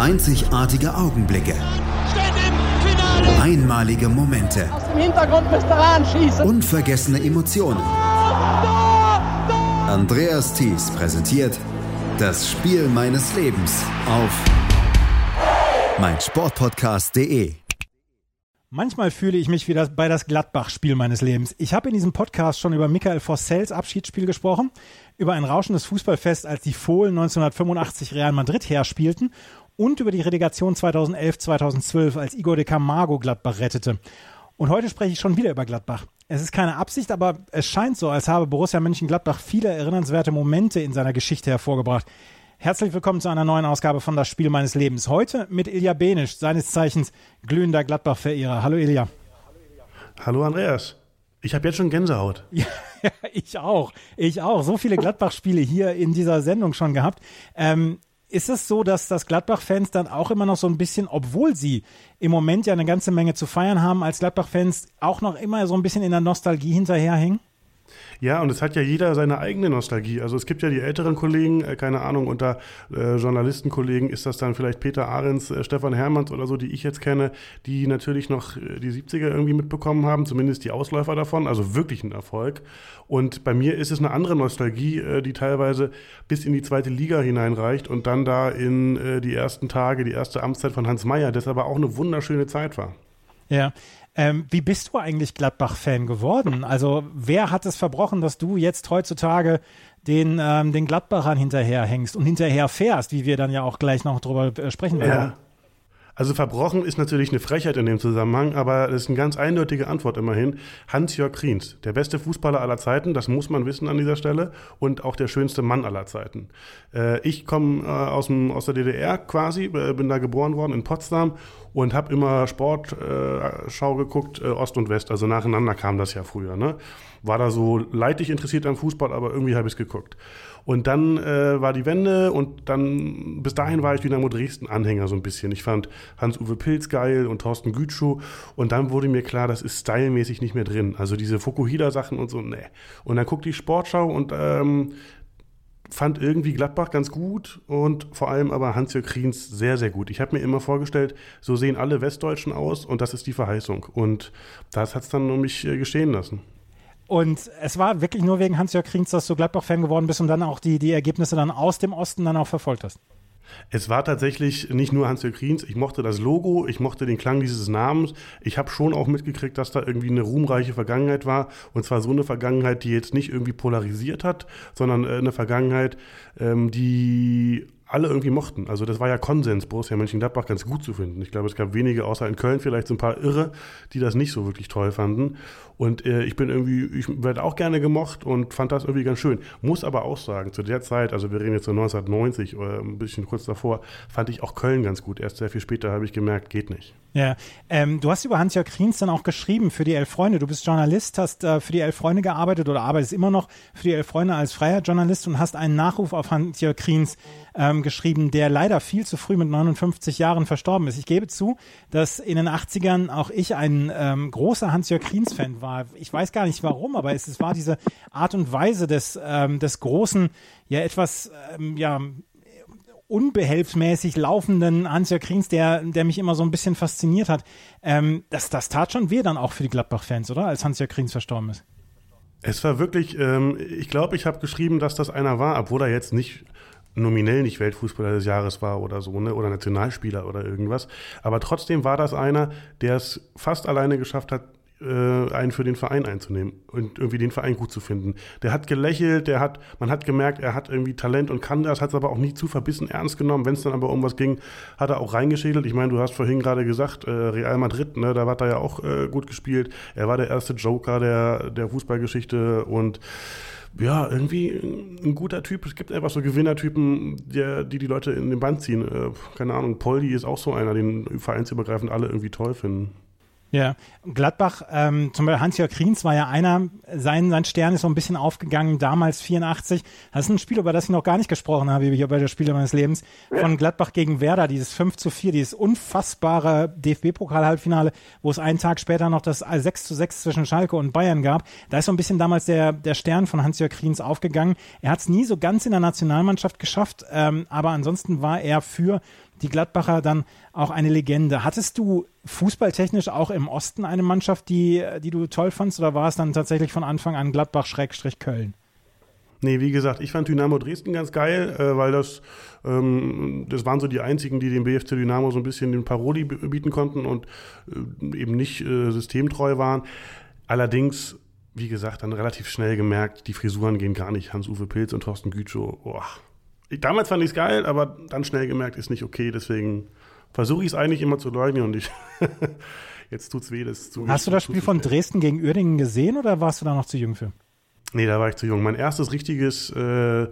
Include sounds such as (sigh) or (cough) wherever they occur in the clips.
Einzigartige Augenblicke. Einmalige Momente. Aus dem Hintergrund müsst ihr anschießen. Unvergessene Emotionen. Andreas Thies präsentiert das Spiel meines Lebens auf meinsportpodcast.de. Manchmal fühle ich mich wie das, bei das Gladbach-Spiel meines Lebens. Ich habe in diesem Podcast schon über Michael Vossels Abschiedsspiel gesprochen, über ein rauschendes Fußballfest, als die Fohlen 1985 Real Madrid herspielten und über die Relegation 2011-2012, als Igor de Camargo Gladbach rettete. Und heute spreche ich schon wieder über Gladbach. Es ist keine Absicht, aber es scheint so, als habe Borussia Mönchengladbach viele erinnernswerte Momente in seiner Geschichte hervorgebracht. Herzlich willkommen zu einer neuen Ausgabe von Das Spiel meines Lebens. Heute mit Ilja Benisch, seines Zeichens glühender Gladbach-Verehrer. Hallo Ilja. Hallo Andreas. Ich habe jetzt schon Gänsehaut. (laughs) Ja, ich auch. Ich auch. So viele Gladbach-Spiele hier in dieser Sendung schon gehabt. Ähm, ist es so, dass das Gladbach-Fans dann auch immer noch so ein bisschen, obwohl sie im Moment ja eine ganze Menge zu feiern haben, als Gladbach-Fans auch noch immer so ein bisschen in der Nostalgie hinterherhängen? Ja, und es hat ja jeder seine eigene Nostalgie. Also es gibt ja die älteren Kollegen, äh, keine Ahnung, unter äh, Journalistenkollegen ist das dann vielleicht Peter Ahrens, äh, Stefan Hermanns oder so, die ich jetzt kenne, die natürlich noch äh, die 70er irgendwie mitbekommen haben, zumindest die Ausläufer davon, also wirklich ein Erfolg. Und bei mir ist es eine andere Nostalgie, äh, die teilweise bis in die zweite Liga hineinreicht und dann da in äh, die ersten Tage, die erste Amtszeit von Hans Meyer, das aber auch eine wunderschöne Zeit war. Ja, ähm, wie bist du eigentlich Gladbach-Fan geworden? Also wer hat es verbrochen, dass du jetzt heutzutage den, ähm, den Gladbachern hinterherhängst und hinterher fährst, wie wir dann ja auch gleich noch drüber äh, sprechen werden? Ja. Also verbrochen ist natürlich eine Frechheit in dem Zusammenhang, aber das ist eine ganz eindeutige Antwort immerhin. Hans-Jörg Kriens, der beste Fußballer aller Zeiten, das muss man wissen an dieser Stelle, und auch der schönste Mann aller Zeiten. Äh, ich komme äh, aus, aus der DDR quasi, äh, bin da geboren worden in Potsdam und habe immer Sportschau geguckt, äh, Ost und West, also nacheinander kam das ja früher. Ne? War da so leidlich interessiert am Fußball, aber irgendwie habe ich es geguckt. Und dann äh, war die Wende und dann, bis dahin war ich Dynamo Dresden-Anhänger so ein bisschen. Ich fand Hans-Uwe Pilz geil und Thorsten Gütschuh und dann wurde mir klar, das ist stylmäßig nicht mehr drin. Also diese Fukuhida-Sachen und so, ne. Und dann guckte ich Sportschau und ähm, fand irgendwie Gladbach ganz gut und vor allem aber Hans-Jörg Kriens sehr, sehr gut. Ich habe mir immer vorgestellt, so sehen alle Westdeutschen aus und das ist die Verheißung. Und das hat es dann um mich äh, geschehen lassen. Und es war wirklich nur wegen Hans-Jörg Kriens, dass du Gladbach-Fan geworden bist und dann auch die, die Ergebnisse dann aus dem Osten dann auch verfolgt hast. Es war tatsächlich nicht nur Hans-Jörg Kriens. Ich mochte das Logo, ich mochte den Klang dieses Namens. Ich habe schon auch mitgekriegt, dass da irgendwie eine ruhmreiche Vergangenheit war. Und zwar so eine Vergangenheit, die jetzt nicht irgendwie polarisiert hat, sondern äh, eine Vergangenheit, ähm, die alle irgendwie mochten. Also das war ja Konsens, Borussia Mönchengladbach ganz gut zu finden. Ich glaube, es gab wenige, außer in Köln vielleicht so ein paar Irre, die das nicht so wirklich toll fanden. Und äh, ich bin irgendwie, ich werde auch gerne gemocht und fand das irgendwie ganz schön. Muss aber auch sagen, zu der Zeit, also wir reden jetzt so 1990 oder ein bisschen kurz davor, fand ich auch Köln ganz gut. Erst sehr viel später habe ich gemerkt, geht nicht. Ja, ähm, du hast über Hans-Jörg Kriens dann auch geschrieben für die Elf Freunde. Du bist Journalist, hast äh, für die Elf Freunde gearbeitet oder arbeitest immer noch für die Elf Freunde als freier Journalist und hast einen Nachruf auf Hans-Jörg Kriens ähm, geschrieben, der leider viel zu früh mit 59 Jahren verstorben ist. Ich gebe zu, dass in den 80ern auch ich ein ähm, großer Hans-Jörg Kriens-Fan war. Ich weiß gar nicht warum, aber es, es war diese Art und Weise des, ähm, des großen, ja etwas, ähm, ja, unbehelfsmäßig laufenden Hans-Jörg Kriens, der, der mich immer so ein bisschen fasziniert hat. Ähm, das, das tat schon weh dann auch für die Gladbach-Fans, oder? Als Hans-Jörg Kriens verstorben ist. Es war wirklich, ähm, ich glaube, ich habe geschrieben, dass das einer war, obwohl er jetzt nicht nominell nicht Weltfußballer des Jahres war oder so, ne? oder Nationalspieler oder irgendwas. Aber trotzdem war das einer, der es fast alleine geschafft hat, äh, einen für den Verein einzunehmen und irgendwie den Verein gut zu finden. Der hat gelächelt, der hat, man hat gemerkt, er hat irgendwie Talent und kann das, hat es aber auch nie zu verbissen ernst genommen. Wenn es dann aber um was ging, hat er auch reingeschädelt. Ich meine, du hast vorhin gerade gesagt, äh, Real Madrid, ne, da hat er ja auch äh, gut gespielt. Er war der erste Joker der, der Fußballgeschichte und ja, irgendwie ein guter Typ. Es gibt einfach so Gewinnertypen, der, die die Leute in den Band ziehen. Äh, keine Ahnung, Poldi ist auch so einer, den vereinsübergreifend alle irgendwie toll finden. Ja, Gladbach, ähm, zum Beispiel Hans-Jörg Kriens war ja einer, sein, sein Stern ist so ein bisschen aufgegangen, damals 84. Das ist ein Spiel, über das ich noch gar nicht gesprochen habe, hier bei der Spiele meines Lebens, von Gladbach gegen Werder, dieses 5 zu 4, dieses unfassbare DFB-Pokal-Halbfinale, wo es einen Tag später noch das 6 zu 6 zwischen Schalke und Bayern gab. Da ist so ein bisschen damals der, der Stern von Hans-Jörg Kriens aufgegangen. Er hat es nie so ganz in der Nationalmannschaft geschafft, ähm, aber ansonsten war er für die Gladbacher dann auch eine Legende. Hattest du fußballtechnisch auch im Osten eine Mannschaft, die, die du toll fandst, oder war es dann tatsächlich von Anfang an Gladbach-Köln? Nee, wie gesagt, ich fand Dynamo Dresden ganz geil, äh, weil das, ähm, das waren so die einzigen, die dem BFC Dynamo so ein bisschen den Paroli bieten konnten und äh, eben nicht äh, systemtreu waren. Allerdings, wie gesagt, dann relativ schnell gemerkt, die Frisuren gehen gar nicht. Hans-Uwe Pilz und Thorsten Gütschow, boah, damals fand ich es geil, aber dann schnell gemerkt, ist nicht okay. Deswegen versuche ich es eigentlich immer zu leugnen und ich. (laughs) jetzt tut's weh, das zu. Hast du das Spiel von Dresden gegen Uerdingen gesehen oder warst du da noch zu jung für? Nee, da war ich zu jung. Mein erstes richtiges äh,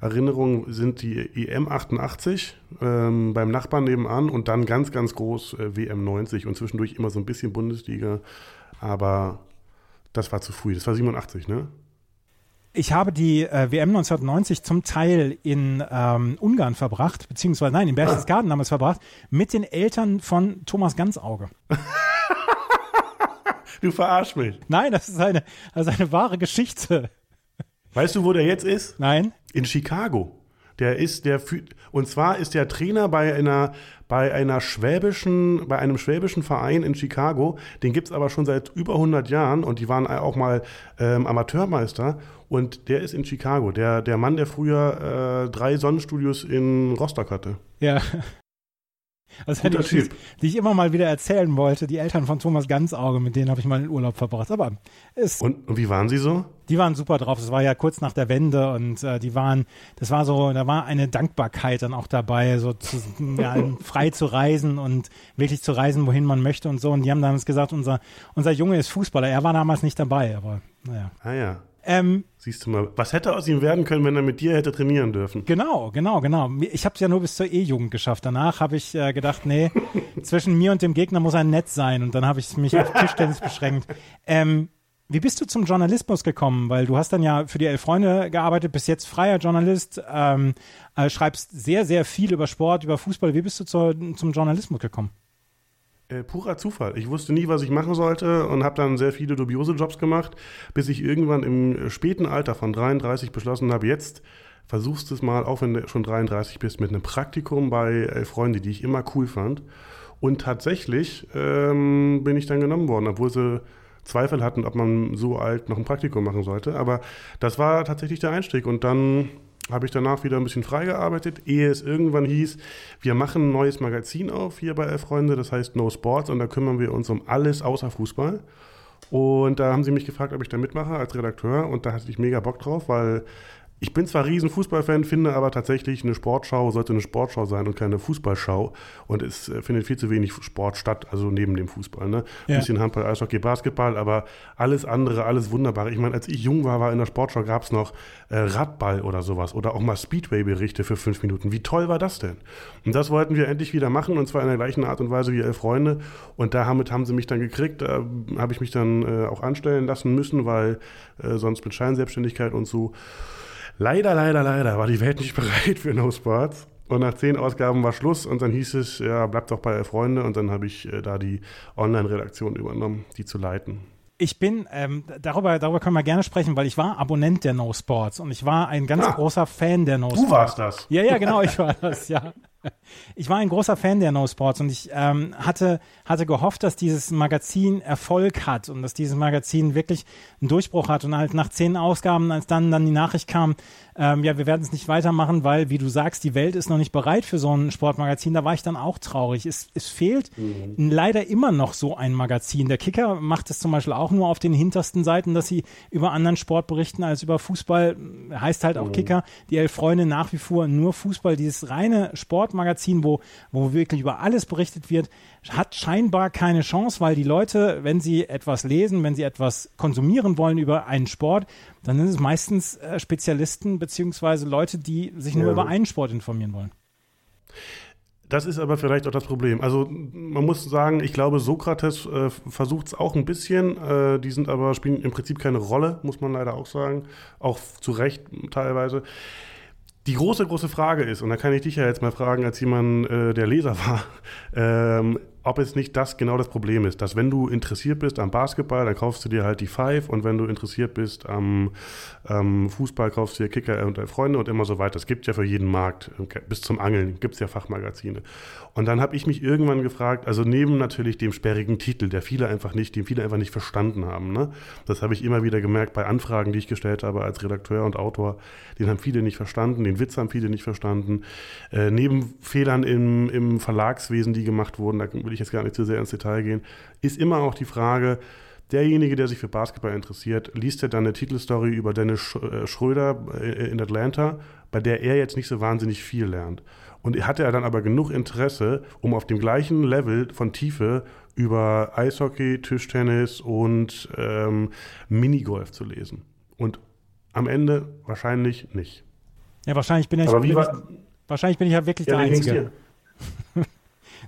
Erinnerung sind die EM 88 ähm, beim Nachbarn nebenan und dann ganz, ganz groß äh, WM 90 und zwischendurch immer so ein bisschen Bundesliga. Aber das war zu früh. Das war 87, ne? Ich habe die äh, WM 1990 zum Teil in ähm, Ungarn verbracht, beziehungsweise nein, in Berchtesgaden damals verbracht, mit den Eltern von Thomas Ganzauge. (laughs) du verarsch mich. Nein, das ist eine, das ist eine wahre Geschichte. Weißt du, wo der jetzt ist? Nein. In Chicago. Der ist der und zwar ist der Trainer bei einer bei einer schwäbischen bei einem schwäbischen Verein in Chicago. Den gibt es aber schon seit über 100 Jahren und die waren auch mal ähm, Amateurmeister und der ist in Chicago. Der der Mann, der früher äh, drei Sonnenstudios in Rostock hatte. Ja. Das sind die, die ich immer mal wieder erzählen wollte. Die Eltern von Thomas Ganzauge, mit denen habe ich mal in Urlaub verbracht. Aber es. Und, und, wie waren sie so? Die waren super drauf. Das war ja kurz nach der Wende und äh, die waren, das war so, da war eine Dankbarkeit dann auch dabei, so zu, ja, (laughs) frei zu reisen und wirklich zu reisen, wohin man möchte und so. Und die haben damals gesagt, unser, unser Junge ist Fußballer. Er war damals nicht dabei, aber naja. Ah ja. Ähm, Siehst du mal, was hätte aus ihm werden können, wenn er mit dir hätte trainieren dürfen? Genau, genau, genau. Ich habe es ja nur bis zur E-Jugend geschafft. Danach habe ich äh, gedacht, nee, (laughs) zwischen mir und dem Gegner muss ein Netz sein. Und dann habe ich mich auf Tischtennis (laughs) beschränkt. Ähm, wie bist du zum Journalismus gekommen? Weil du hast dann ja für die Elf Freunde gearbeitet, bis jetzt freier Journalist, ähm, äh, schreibst sehr, sehr viel über Sport, über Fußball. Wie bist du zur, zum Journalismus gekommen? Äh, purer Zufall. Ich wusste nie, was ich machen sollte und habe dann sehr viele dubiose Jobs gemacht, bis ich irgendwann im späten Alter von 33 beschlossen habe, jetzt versuchst du es mal, auch wenn du schon 33 bist, mit einem Praktikum bei Elf Freunde, die ich immer cool fand. Und tatsächlich ähm, bin ich dann genommen worden, obwohl sie Zweifel hatten, ob man so alt noch ein Praktikum machen sollte. Aber das war tatsächlich der Einstieg. Und dann habe ich danach wieder ein bisschen freigearbeitet, ehe es irgendwann hieß, wir machen ein neues Magazin auf hier bei Elf Freunde, das heißt No Sports und da kümmern wir uns um alles außer Fußball. Und da haben sie mich gefragt, ob ich da mitmache als Redakteur und da hatte ich mega Bock drauf, weil ich bin zwar riesen Fußballfan, finde aber tatsächlich, eine Sportschau sollte eine Sportschau sein und keine Fußballschau. Und es äh, findet viel zu wenig Sport statt, also neben dem Fußball. Ne? Ein ja. bisschen Handball, Eishockey, Basketball, aber alles andere, alles Wunderbare. Ich meine, als ich jung war, war in der Sportschau gab es noch äh, Radball oder sowas oder auch mal Speedway-Berichte für fünf Minuten. Wie toll war das denn? Und das wollten wir endlich wieder machen und zwar in der gleichen Art und Weise wie Elf Freunde. Und damit haben sie mich dann gekriegt. Da habe ich mich dann äh, auch anstellen lassen müssen, weil äh, sonst mit Scheinselbstständigkeit und so Leider, leider, leider war die Welt nicht (laughs) bereit für No Sports. Und nach zehn Ausgaben war Schluss und dann hieß es, ja, bleibt doch bei Freunde. Und dann habe ich äh, da die Online-Redaktion übernommen, die zu leiten. Ich bin, ähm, darüber, darüber können wir gerne sprechen, weil ich war Abonnent der No Sports und ich war ein ganz ah, großer Fan der No Sports. Du warst das. Ja, ja, genau, ich war das, ja. Ich war ein großer Fan der No Sports und ich ähm, hatte, hatte gehofft, dass dieses Magazin Erfolg hat und dass dieses Magazin wirklich einen Durchbruch hat. Und halt nach zehn Ausgaben, als dann, dann die Nachricht kam, ähm, ja, wir werden es nicht weitermachen, weil, wie du sagst, die Welt ist noch nicht bereit für so ein Sportmagazin. Da war ich dann auch traurig. Es, es fehlt mhm. leider immer noch so ein Magazin. Der Kicker macht es zum Beispiel auch nur auf den hintersten Seiten, dass sie über anderen Sport berichten als über Fußball. Heißt halt auch mhm. Kicker. Die elf Freunde nach wie vor nur Fußball. Dieses reine Sportmagazin, wo, wo wirklich über alles berichtet wird, hat scheinbar keine Chance, weil die Leute, wenn sie etwas lesen, wenn sie etwas konsumieren wollen über einen Sport, dann sind es meistens äh, Spezialisten beziehungsweise Leute, die sich nur ja. über einen Sport informieren wollen. Das ist aber vielleicht auch das Problem. Also man muss sagen, ich glaube, Sokrates äh, versucht es auch ein bisschen. Äh, die sind aber spielen im Prinzip keine Rolle, muss man leider auch sagen. Auch zu Recht teilweise. Die große, große Frage ist, und da kann ich dich ja jetzt mal fragen, als jemand, äh, der Leser war, (laughs) ähm, ob es nicht das genau das Problem ist, dass wenn du interessiert bist am Basketball, dann kaufst du dir halt die Five und wenn du interessiert bist am ähm, Fußball, kaufst du dir Kicker und Freunde und immer so weiter. Es gibt ja für jeden Markt, bis zum Angeln gibt es ja Fachmagazine. Und dann habe ich mich irgendwann gefragt, also neben natürlich dem sperrigen Titel, der viele einfach nicht, den viele einfach nicht verstanden haben. Ne? Das habe ich immer wieder gemerkt bei Anfragen, die ich gestellt habe als Redakteur und Autor. Den haben viele nicht verstanden, den Witz haben viele nicht verstanden. Äh, neben Fehlern im, im Verlagswesen, die gemacht wurden, da will ich jetzt gar nicht zu sehr ins Detail gehen, ist immer auch die Frage, derjenige, der sich für Basketball interessiert, liest er dann eine Titelstory über Dennis äh, Schröder äh, in Atlanta, bei der er jetzt nicht so wahnsinnig viel lernt. Und hatte er dann aber genug Interesse, um auf dem gleichen Level von Tiefe über Eishockey, Tischtennis und ähm, Minigolf zu lesen. Und am Ende wahrscheinlich nicht. Ja, wahrscheinlich bin, ich, bin ich, wahrscheinlich bin ich ja wirklich ja, der Einzige. (laughs)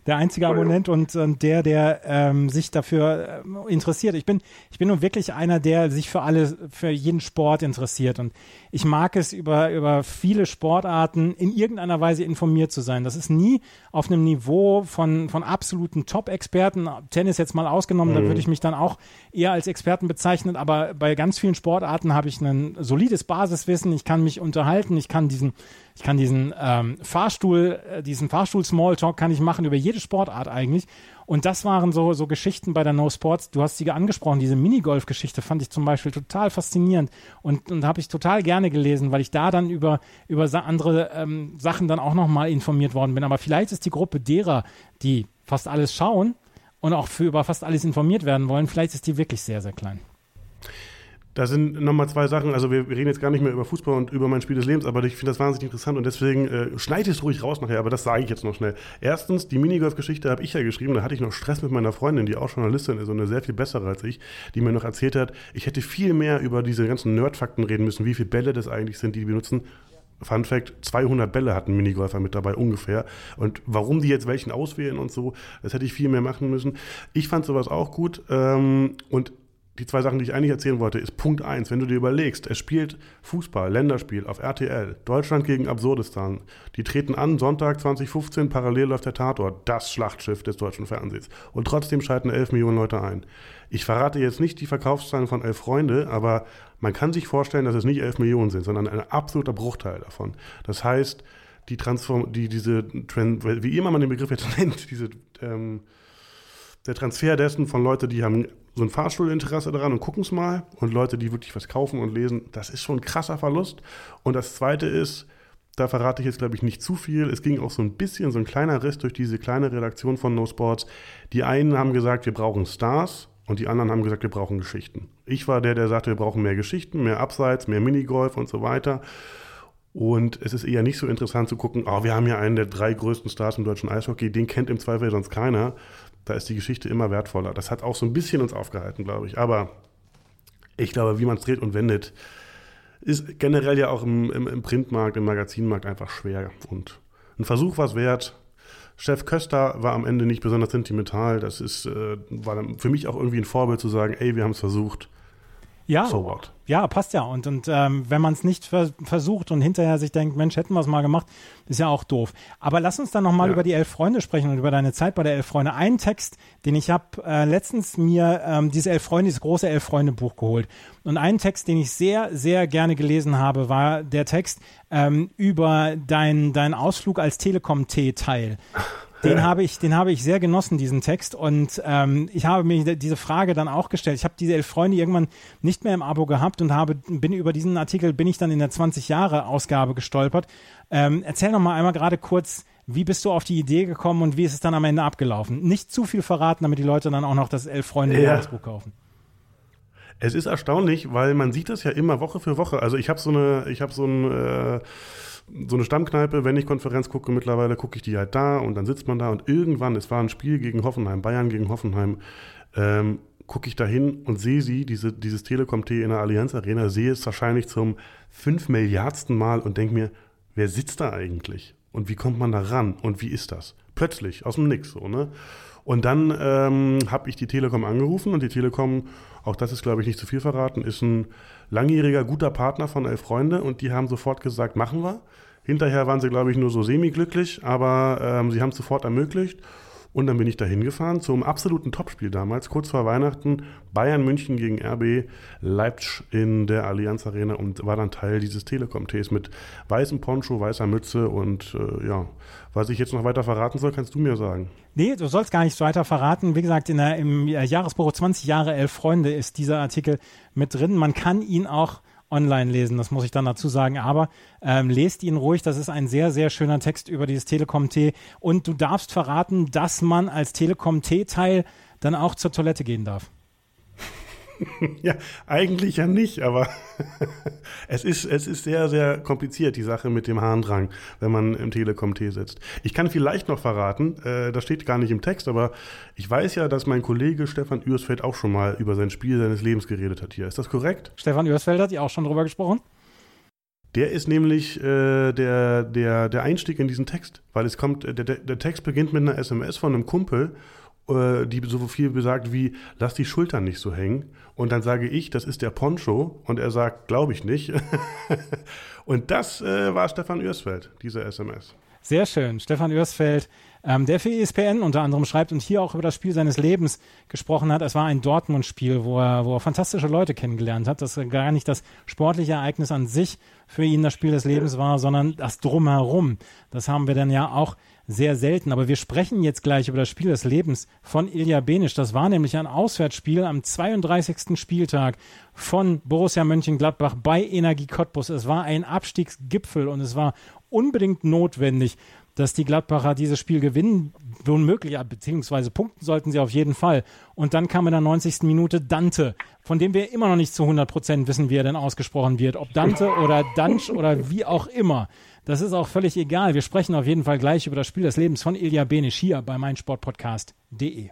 der einzige Abonnent und, und der, der ähm, sich dafür äh, interessiert. Ich bin, ich bin nun wirklich einer, der sich für alle, für jeden Sport interessiert. Und ich mag es, über, über viele Sportarten in irgendeiner Weise informiert zu sein. Das ist nie auf einem Niveau von, von absoluten Top-Experten, Tennis jetzt mal ausgenommen, mhm. da würde ich mich dann auch eher als Experten bezeichnen, aber bei ganz vielen Sportarten habe ich ein solides Basiswissen, ich kann mich unterhalten, ich kann diesen ich kann diesen ähm, Fahrstuhl, äh, diesen Fahrstuhl-Smalltalk kann ich machen über jede Sportart eigentlich. Und das waren so, so Geschichten bei der No Sports. Du hast sie angesprochen, diese Minigolf-Geschichte fand ich zum Beispiel total faszinierend und, und habe ich total gerne gelesen, weil ich da dann über, über andere ähm, Sachen dann auch nochmal informiert worden bin. Aber vielleicht ist die Gruppe derer, die fast alles schauen und auch für über fast alles informiert werden wollen, vielleicht ist die wirklich sehr, sehr klein. Da sind nochmal zwei Sachen. Also, wir, reden jetzt gar nicht mehr über Fußball und über mein Spiel des Lebens, aber ich finde das wahnsinnig interessant und deswegen äh, schneid es ruhig raus nachher, aber das sage ich jetzt noch schnell. Erstens, die Minigolf-Geschichte habe ich ja geschrieben. Da hatte ich noch Stress mit meiner Freundin, die auch Journalistin ist und eine sehr viel bessere als ich, die mir noch erzählt hat, ich hätte viel mehr über diese ganzen Nerdfakten reden müssen, wie viele Bälle das eigentlich sind, die die benutzen. Fun Fact: 200 Bälle hatten Minigolfer mit dabei ungefähr. Und warum die jetzt welchen auswählen und so, das hätte ich viel mehr machen müssen. Ich fand sowas auch gut. Ähm, und die zwei Sachen, die ich eigentlich erzählen wollte, ist Punkt 1. Wenn du dir überlegst, es spielt Fußball, Länderspiel auf RTL, Deutschland gegen Absurdistan. Die treten an, Sonntag 2015, parallel läuft der Tatort, das Schlachtschiff des deutschen Fernsehens. Und trotzdem schalten 11 Millionen Leute ein. Ich verrate jetzt nicht die Verkaufszahlen von 11 Freunde, aber man kann sich vorstellen, dass es nicht 11 Millionen sind, sondern ein absoluter Bruchteil davon. Das heißt, die Transform, die, diese, wie immer man den Begriff jetzt (laughs) nennt, diese, ähm, der Transfer dessen von Leuten, die haben so ein Fahrstuhlinteresse daran und gucken es mal und Leute, die wirklich was kaufen und lesen, das ist schon ein krasser Verlust. Und das Zweite ist, da verrate ich jetzt, glaube ich, nicht zu viel. Es ging auch so ein bisschen, so ein kleiner Riss durch diese kleine Redaktion von No Sports. Die einen haben gesagt, wir brauchen Stars und die anderen haben gesagt, wir brauchen Geschichten. Ich war der, der sagte, wir brauchen mehr Geschichten, mehr Abseits, mehr Minigolf und so weiter. Und es ist eher nicht so interessant zu gucken, oh, wir haben ja einen der drei größten Stars im deutschen Eishockey, den kennt im Zweifel sonst keiner, da ist die Geschichte immer wertvoller. Das hat auch so ein bisschen uns aufgehalten, glaube ich. Aber ich glaube, wie man es dreht und wendet, ist generell ja auch im, im, im, Printmarkt, im Magazinmarkt einfach schwer. Und ein Versuch war es wert. Chef Köster war am Ende nicht besonders sentimental. Das ist, äh, war für mich auch irgendwie ein Vorbild zu sagen, ey, wir haben es versucht. Ja, so what? Ja, passt ja. Und, und ähm, wenn man es nicht vers versucht und hinterher sich denkt, Mensch, hätten wir es mal gemacht, ist ja auch doof. Aber lass uns dann nochmal ja. über die Elf Freunde sprechen und über deine Zeit bei der Elf Freunde. Ein Text, den ich habe äh, letztens mir ähm, dieses Elf Freunde, dieses große Elf Freunde Buch geholt. Und ein Text, den ich sehr, sehr gerne gelesen habe, war der Text ähm, über deinen dein Ausflug als Telekom-T-Teil. Den habe ich, den habe ich sehr genossen, diesen Text. Und ähm, ich habe mir diese Frage dann auch gestellt. Ich habe diese elf Freunde irgendwann nicht mehr im Abo gehabt und habe, bin über diesen Artikel bin ich dann in der 20 Jahre Ausgabe gestolpert. Ähm, erzähl noch mal einmal gerade kurz, wie bist du auf die Idee gekommen und wie ist es dann am Ende abgelaufen? Nicht zu viel verraten, damit die Leute dann auch noch das elf Freunde ja. Buch kaufen. Es ist erstaunlich, weil man sieht das ja immer Woche für Woche. Also ich habe so eine, ich habe so ein äh, so eine Stammkneipe, wenn ich Konferenz gucke, mittlerweile gucke ich die halt da und dann sitzt man da und irgendwann, es war ein Spiel gegen Hoffenheim, Bayern gegen Hoffenheim, ähm, gucke ich da hin und sehe sie, diese, dieses Telekom-T in der Allianz Arena, sehe es wahrscheinlich zum fünf Milliardsten Mal und denke mir, wer sitzt da eigentlich? Und wie kommt man da ran? Und wie ist das? Plötzlich, aus dem Nix so, ne? Und dann ähm, habe ich die Telekom angerufen und die Telekom, auch das ist, glaube ich, nicht zu viel verraten, ist ein langjähriger, guter Partner von Elf Freunde und die haben sofort gesagt, machen wir. Hinterher waren sie, glaube ich, nur so semi-glücklich, aber ähm, sie haben es sofort ermöglicht. Und dann bin ich da hingefahren zum absoluten Topspiel damals, kurz vor Weihnachten, Bayern München gegen RB Leipzig in der Allianz Arena und war dann Teil dieses Telekom-Tees mit weißem Poncho, weißer Mütze und äh, ja, was ich jetzt noch weiter verraten soll, kannst du mir sagen. Nee, du sollst gar nichts weiter verraten. Wie gesagt, in der, im Jahresbuch 20 Jahre, elf Freunde ist dieser Artikel mit drin. Man kann ihn auch online lesen, das muss ich dann dazu sagen. Aber ähm, lest ihn ruhig, das ist ein sehr, sehr schöner Text über dieses Telekom-T. Und du darfst verraten, dass man als Telekom-T-Teil dann auch zur Toilette gehen darf. (laughs) ja, eigentlich ja nicht, aber (laughs) es, ist, es ist sehr, sehr kompliziert, die Sache mit dem Harndrang, wenn man im Telekom-T sitzt. Ich kann vielleicht noch verraten, äh, das steht gar nicht im Text, aber ich weiß ja, dass mein Kollege Stefan Ürsfeld auch schon mal über sein Spiel seines Lebens geredet hat hier. Ist das korrekt? Stefan Ürsfeld hat ja auch schon drüber gesprochen. Der ist nämlich äh, der, der, der Einstieg in diesen Text, weil es kommt, der, der Text beginnt mit einer SMS von einem Kumpel äh, die so viel besagt wie, lass die Schultern nicht so hängen. Und dann sage ich, das ist der Poncho. Und er sagt, glaube ich nicht. (laughs) und das äh, war Stefan Ürsfeld, diese SMS. Sehr schön. Stefan Ürsfeld, ähm, der für ESPN unter anderem schreibt und hier auch über das Spiel seines Lebens gesprochen hat. Es war ein Dortmund-Spiel, wo er, wo er fantastische Leute kennengelernt hat. Das gar nicht das sportliche Ereignis an sich für ihn das Spiel des Lebens war, sondern das Drumherum. Das haben wir dann ja auch sehr selten. Aber wir sprechen jetzt gleich über das Spiel des Lebens von Ilja Benisch. Das war nämlich ein Auswärtsspiel am 32. Spieltag von Borussia Mönchengladbach bei Energie Cottbus. Es war ein Abstiegsgipfel und es war unbedingt notwendig, dass die Gladbacher dieses Spiel gewinnen, unmöglich, beziehungsweise punkten sollten sie auf jeden Fall. Und dann kam in der 90. Minute Dante, von dem wir immer noch nicht zu 100 Prozent wissen, wie er denn ausgesprochen wird. Ob Dante oder Dansch oder wie auch immer. Das ist auch völlig egal. Wir sprechen auf jeden Fall gleich über das Spiel des Lebens von Ilja Benisch hier bei meinsportpodcast.de.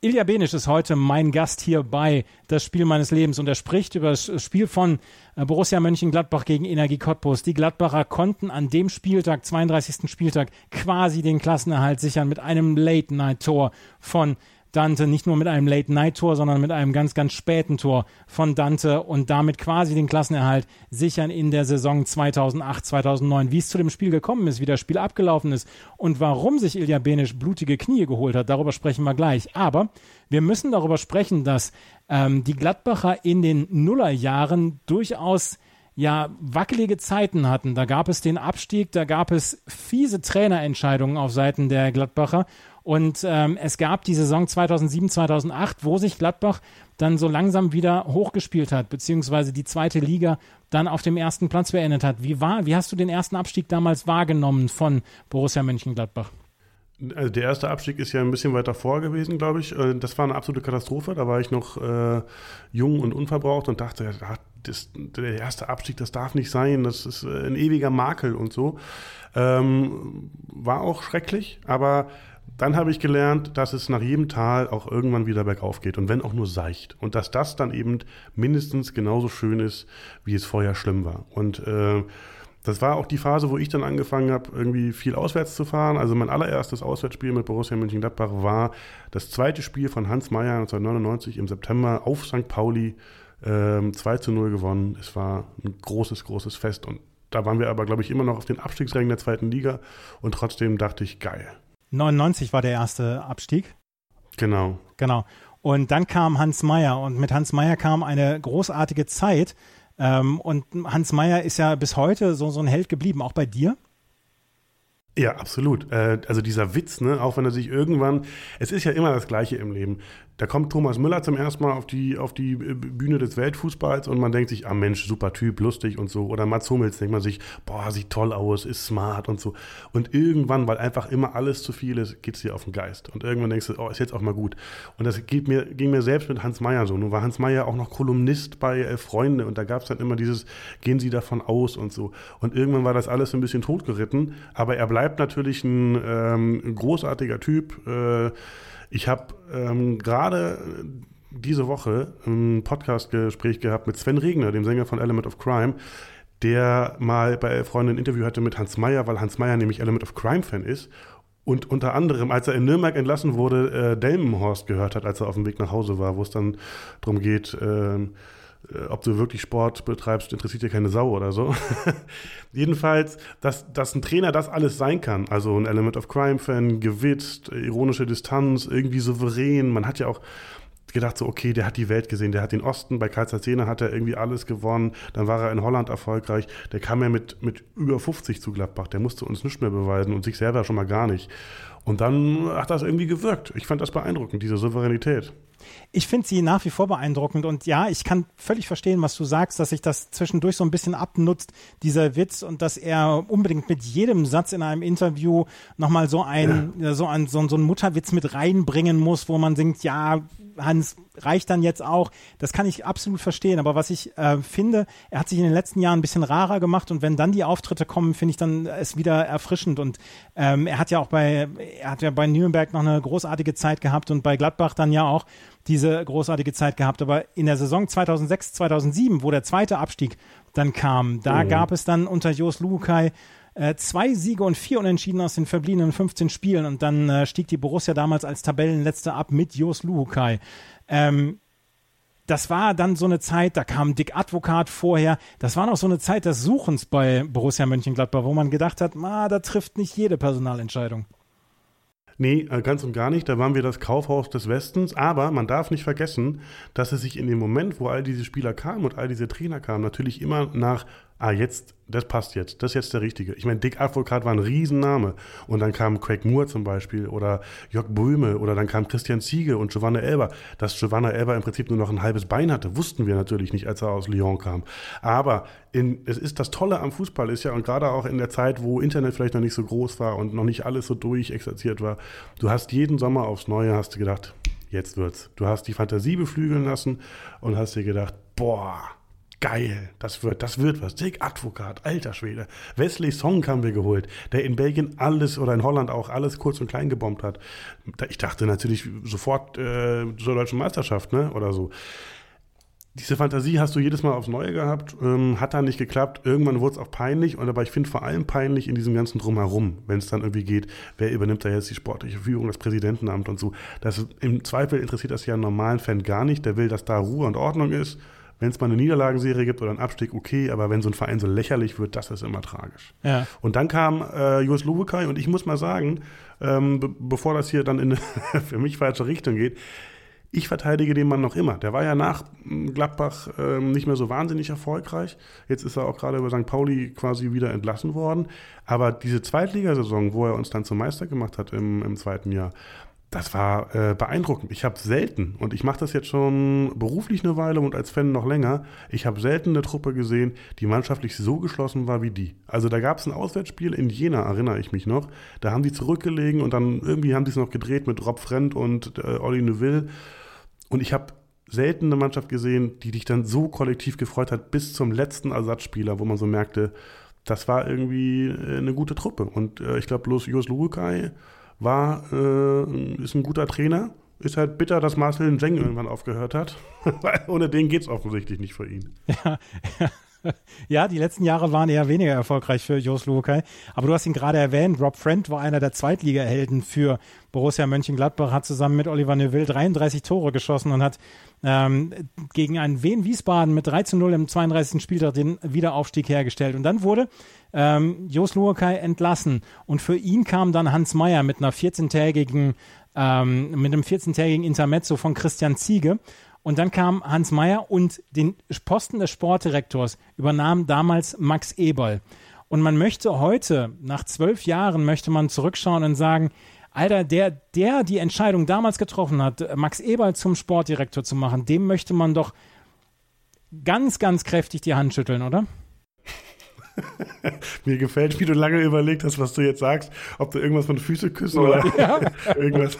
Ilja Benisch ist heute mein Gast hier bei Das Spiel meines Lebens und er spricht über das Spiel von äh, Borussia Mönchengladbach gegen Energie Cottbus. Die Gladbacher konnten an dem Spieltag, 32. Spieltag, quasi den Klassenerhalt sichern mit einem Late-Night-Tor von Dante nicht nur mit einem Late-Night-Tor, sondern mit einem ganz, ganz späten Tor von Dante und damit quasi den Klassenerhalt sichern in der Saison 2008, 2009. Wie es zu dem Spiel gekommen ist, wie das Spiel abgelaufen ist und warum sich Ilja Benisch blutige Knie geholt hat, darüber sprechen wir gleich. Aber wir müssen darüber sprechen, dass ähm, die Gladbacher in den Nullerjahren durchaus ja wackelige Zeiten hatten. Da gab es den Abstieg, da gab es fiese Trainerentscheidungen auf Seiten der Gladbacher und ähm, es gab die Saison 2007, 2008, wo sich Gladbach dann so langsam wieder hochgespielt hat, beziehungsweise die zweite Liga dann auf dem ersten Platz beendet hat. Wie, war, wie hast du den ersten Abstieg damals wahrgenommen von Borussia Mönchengladbach? Also der erste Abstieg ist ja ein bisschen weiter vor gewesen, glaube ich. Äh, das war eine absolute Katastrophe. Da war ich noch äh, jung und unverbraucht und dachte, das, der erste Abstieg, das darf nicht sein. Das ist äh, ein ewiger Makel und so. Ähm, war auch schrecklich, aber dann habe ich gelernt, dass es nach jedem Tal auch irgendwann wieder bergauf geht und wenn auch nur seicht. Und dass das dann eben mindestens genauso schön ist, wie es vorher schlimm war. Und äh, das war auch die Phase, wo ich dann angefangen habe, irgendwie viel auswärts zu fahren. Also mein allererstes Auswärtsspiel mit Borussia Mönchengladbach war das zweite Spiel von Hans Meyer 1999 im September auf St. Pauli. Ähm, 2 zu 0 gewonnen. Es war ein großes, großes Fest. Und da waren wir aber, glaube ich, immer noch auf den Abstiegsrängen der zweiten Liga. Und trotzdem dachte ich, geil, 99 war der erste Abstieg. Genau. Genau. Und dann kam Hans Meyer und mit Hans Meyer kam eine großartige Zeit. Ähm, und Hans Meyer ist ja bis heute so, so ein Held geblieben, auch bei dir. Ja, absolut. Äh, also dieser Witz, ne, auch wenn er sich irgendwann, es ist ja immer das Gleiche im Leben. Da kommt Thomas Müller zum ersten Mal auf die, auf die äh, Bühne des Weltfußballs und man denkt sich, ah Mensch, super Typ, lustig und so. Oder Mats Hummels denkt man sich, boah, sieht toll aus, ist smart und so. Und irgendwann, weil einfach immer alles zu viel ist, geht es dir auf den Geist. Und irgendwann denkst du, oh, ist jetzt auch mal gut. Und das geht mir, ging mir selbst mit Hans Meyer so. Nun war Hans Meyer auch noch Kolumnist bei äh, Freunde und da gab es dann immer dieses, gehen Sie davon aus und so. Und irgendwann war das alles ein bisschen totgeritten, aber er bleibt natürlich ein ähm, großartiger Typ. Äh, ich habe ähm, gerade diese Woche ein Podcast-Gespräch gehabt mit Sven Regner, dem Sänger von Element of Crime, der mal bei Freunden ein Interview hatte mit Hans Meyer, weil Hans Meyer nämlich Element of Crime-Fan ist. und unter anderem, als er in Nürnberg entlassen wurde, äh, Delmenhorst gehört hat, als er auf dem Weg nach Hause war, wo es dann darum geht, äh, ob du wirklich Sport betreibst, interessiert dir keine Sau oder so. (laughs) Jedenfalls, dass, dass ein Trainer das alles sein kann, also ein Element of Crime-Fan, gewitzt, ironische Distanz, irgendwie souverän. Man hat ja auch gedacht, so, okay, der hat die Welt gesehen, der hat den Osten, bei Karl Zeiss hat er irgendwie alles gewonnen, dann war er in Holland erfolgreich, der kam ja mit, mit über 50 zu Gladbach, der musste uns nichts mehr beweisen und sich selber schon mal gar nicht. Und dann hat das irgendwie gewirkt. Ich fand das beeindruckend, diese Souveränität. Ich finde sie nach wie vor beeindruckend und ja, ich kann völlig verstehen, was du sagst, dass sich das zwischendurch so ein bisschen abnutzt, dieser Witz und dass er unbedingt mit jedem Satz in einem Interview nochmal so ein, ja. so ein, so, so ein Mutterwitz mit reinbringen muss, wo man denkt, ja, Hans, reicht dann jetzt auch. Das kann ich absolut verstehen. Aber was ich äh, finde, er hat sich in den letzten Jahren ein bisschen rarer gemacht und wenn dann die Auftritte kommen, finde ich dann es wieder erfrischend. Und ähm, er hat ja auch bei, er hat ja bei Nürnberg noch eine großartige Zeit gehabt und bei Gladbach dann ja auch diese großartige Zeit gehabt. Aber in der Saison 2006, 2007, wo der zweite Abstieg dann kam, da mhm. gab es dann unter Jos Lukai äh, zwei Siege und vier Unentschieden aus den verbliebenen 15 Spielen und dann äh, stieg die Borussia damals als Tabellenletzter ab mit Jos Luhukai. Ähm, das war dann so eine Zeit, da kam Dick Advokat vorher. Das war noch so eine Zeit des Suchens bei Borussia Mönchengladbach, wo man gedacht hat, ah, da trifft nicht jede Personalentscheidung. Nee, äh, ganz und gar nicht. Da waren wir das Kaufhaus des Westens. Aber man darf nicht vergessen, dass es sich in dem Moment, wo all diese Spieler kamen und all diese Trainer kamen, natürlich immer nach ah, jetzt, das passt jetzt, das ist jetzt der Richtige. Ich meine, Dick Advokat war ein Riesenname. Und dann kam Craig Moore zum Beispiel oder Jörg Böhme oder dann kam Christian Ziege und Giovanna Elber. Dass Giovanna Elber im Prinzip nur noch ein halbes Bein hatte, wussten wir natürlich nicht, als er aus Lyon kam. Aber in, es ist das Tolle am Fußball ist ja, und gerade auch in der Zeit, wo Internet vielleicht noch nicht so groß war und noch nicht alles so durchexerziert war, du hast jeden Sommer aufs Neue, hast du gedacht, jetzt wird's. Du hast die Fantasie beflügeln lassen und hast dir gedacht, boah, Geil, das wird, das wird was. Dick Advokat, alter Schwede. Wesley Song haben wir geholt, der in Belgien alles oder in Holland auch alles kurz und klein gebombt hat. Ich dachte natürlich sofort äh, zur deutschen Meisterschaft, ne? Oder so. Diese Fantasie hast du jedes Mal aufs Neue gehabt, ähm, hat dann nicht geklappt. Irgendwann wurde es auch peinlich, und aber ich finde vor allem peinlich in diesem ganzen Drumherum, wenn es dann irgendwie geht, wer übernimmt da jetzt die sportliche Führung, das Präsidentenamt und so. Das, Im Zweifel interessiert das ja einen normalen Fan gar nicht, der will, dass da Ruhe und Ordnung ist wenn es mal eine Niederlagenserie gibt oder einen Abstieg, okay, aber wenn so ein Verein so lächerlich wird, das ist immer tragisch. Ja. Und dann kam äh, Jos Lubekai und ich muss mal sagen, ähm, be bevor das hier dann in (laughs) für mich falsche Richtung geht, ich verteidige den Mann noch immer. Der war ja nach hm, Gladbach ähm, nicht mehr so wahnsinnig erfolgreich. Jetzt ist er auch gerade über St. Pauli quasi wieder entlassen worden. Aber diese Zweitligasaison, wo er uns dann zum Meister gemacht hat im, im zweiten Jahr, das war äh, beeindruckend. Ich habe selten, und ich mache das jetzt schon beruflich eine Weile und als Fan noch länger, ich habe selten eine Truppe gesehen, die mannschaftlich so geschlossen war wie die. Also da gab es ein Auswärtsspiel in Jena, erinnere ich mich noch. Da haben die zurückgelegen und dann irgendwie haben die es noch gedreht mit Rob Frendt und äh, Olli Neuville. Und ich habe selten eine Mannschaft gesehen, die dich dann so kollektiv gefreut hat, bis zum letzten Ersatzspieler, wo man so merkte, das war irgendwie äh, eine gute Truppe. Und äh, ich glaube, Jos Lurukai war, äh, ist ein guter Trainer. Ist halt bitter, dass Marcel Njeng irgendwann aufgehört hat, (laughs) weil ohne den geht es offensichtlich nicht für ihn. Ja, ja. (laughs) Ja, die letzten Jahre waren eher weniger erfolgreich für Jos Lukai. Aber du hast ihn gerade erwähnt. Rob Friend war einer der Zweitligahelden für Borussia Mönchengladbach, hat zusammen mit Oliver Neuville 33 Tore geschossen und hat ähm, gegen einen Wien Wiesbaden mit 3 zu 0 im 32. Spieltag den Wiederaufstieg hergestellt. Und dann wurde ähm, Jos Lukai entlassen. Und für ihn kam dann Hans Meyer mit einer 14-tägigen, ähm, mit einem 14-tägigen Intermezzo von Christian Ziege. Und dann kam Hans Meyer und den Posten des Sportdirektors übernahm damals Max Eberl. Und man möchte heute, nach zwölf Jahren, möchte man zurückschauen und sagen, Alter, der, der die Entscheidung damals getroffen hat, Max Eberl zum Sportdirektor zu machen, dem möchte man doch ganz, ganz kräftig die Hand schütteln, oder? (laughs) Mir gefällt, wie du lange überlegt hast, was du jetzt sagst, ob du irgendwas von Füße küssen oder ja. (laughs) irgendwas.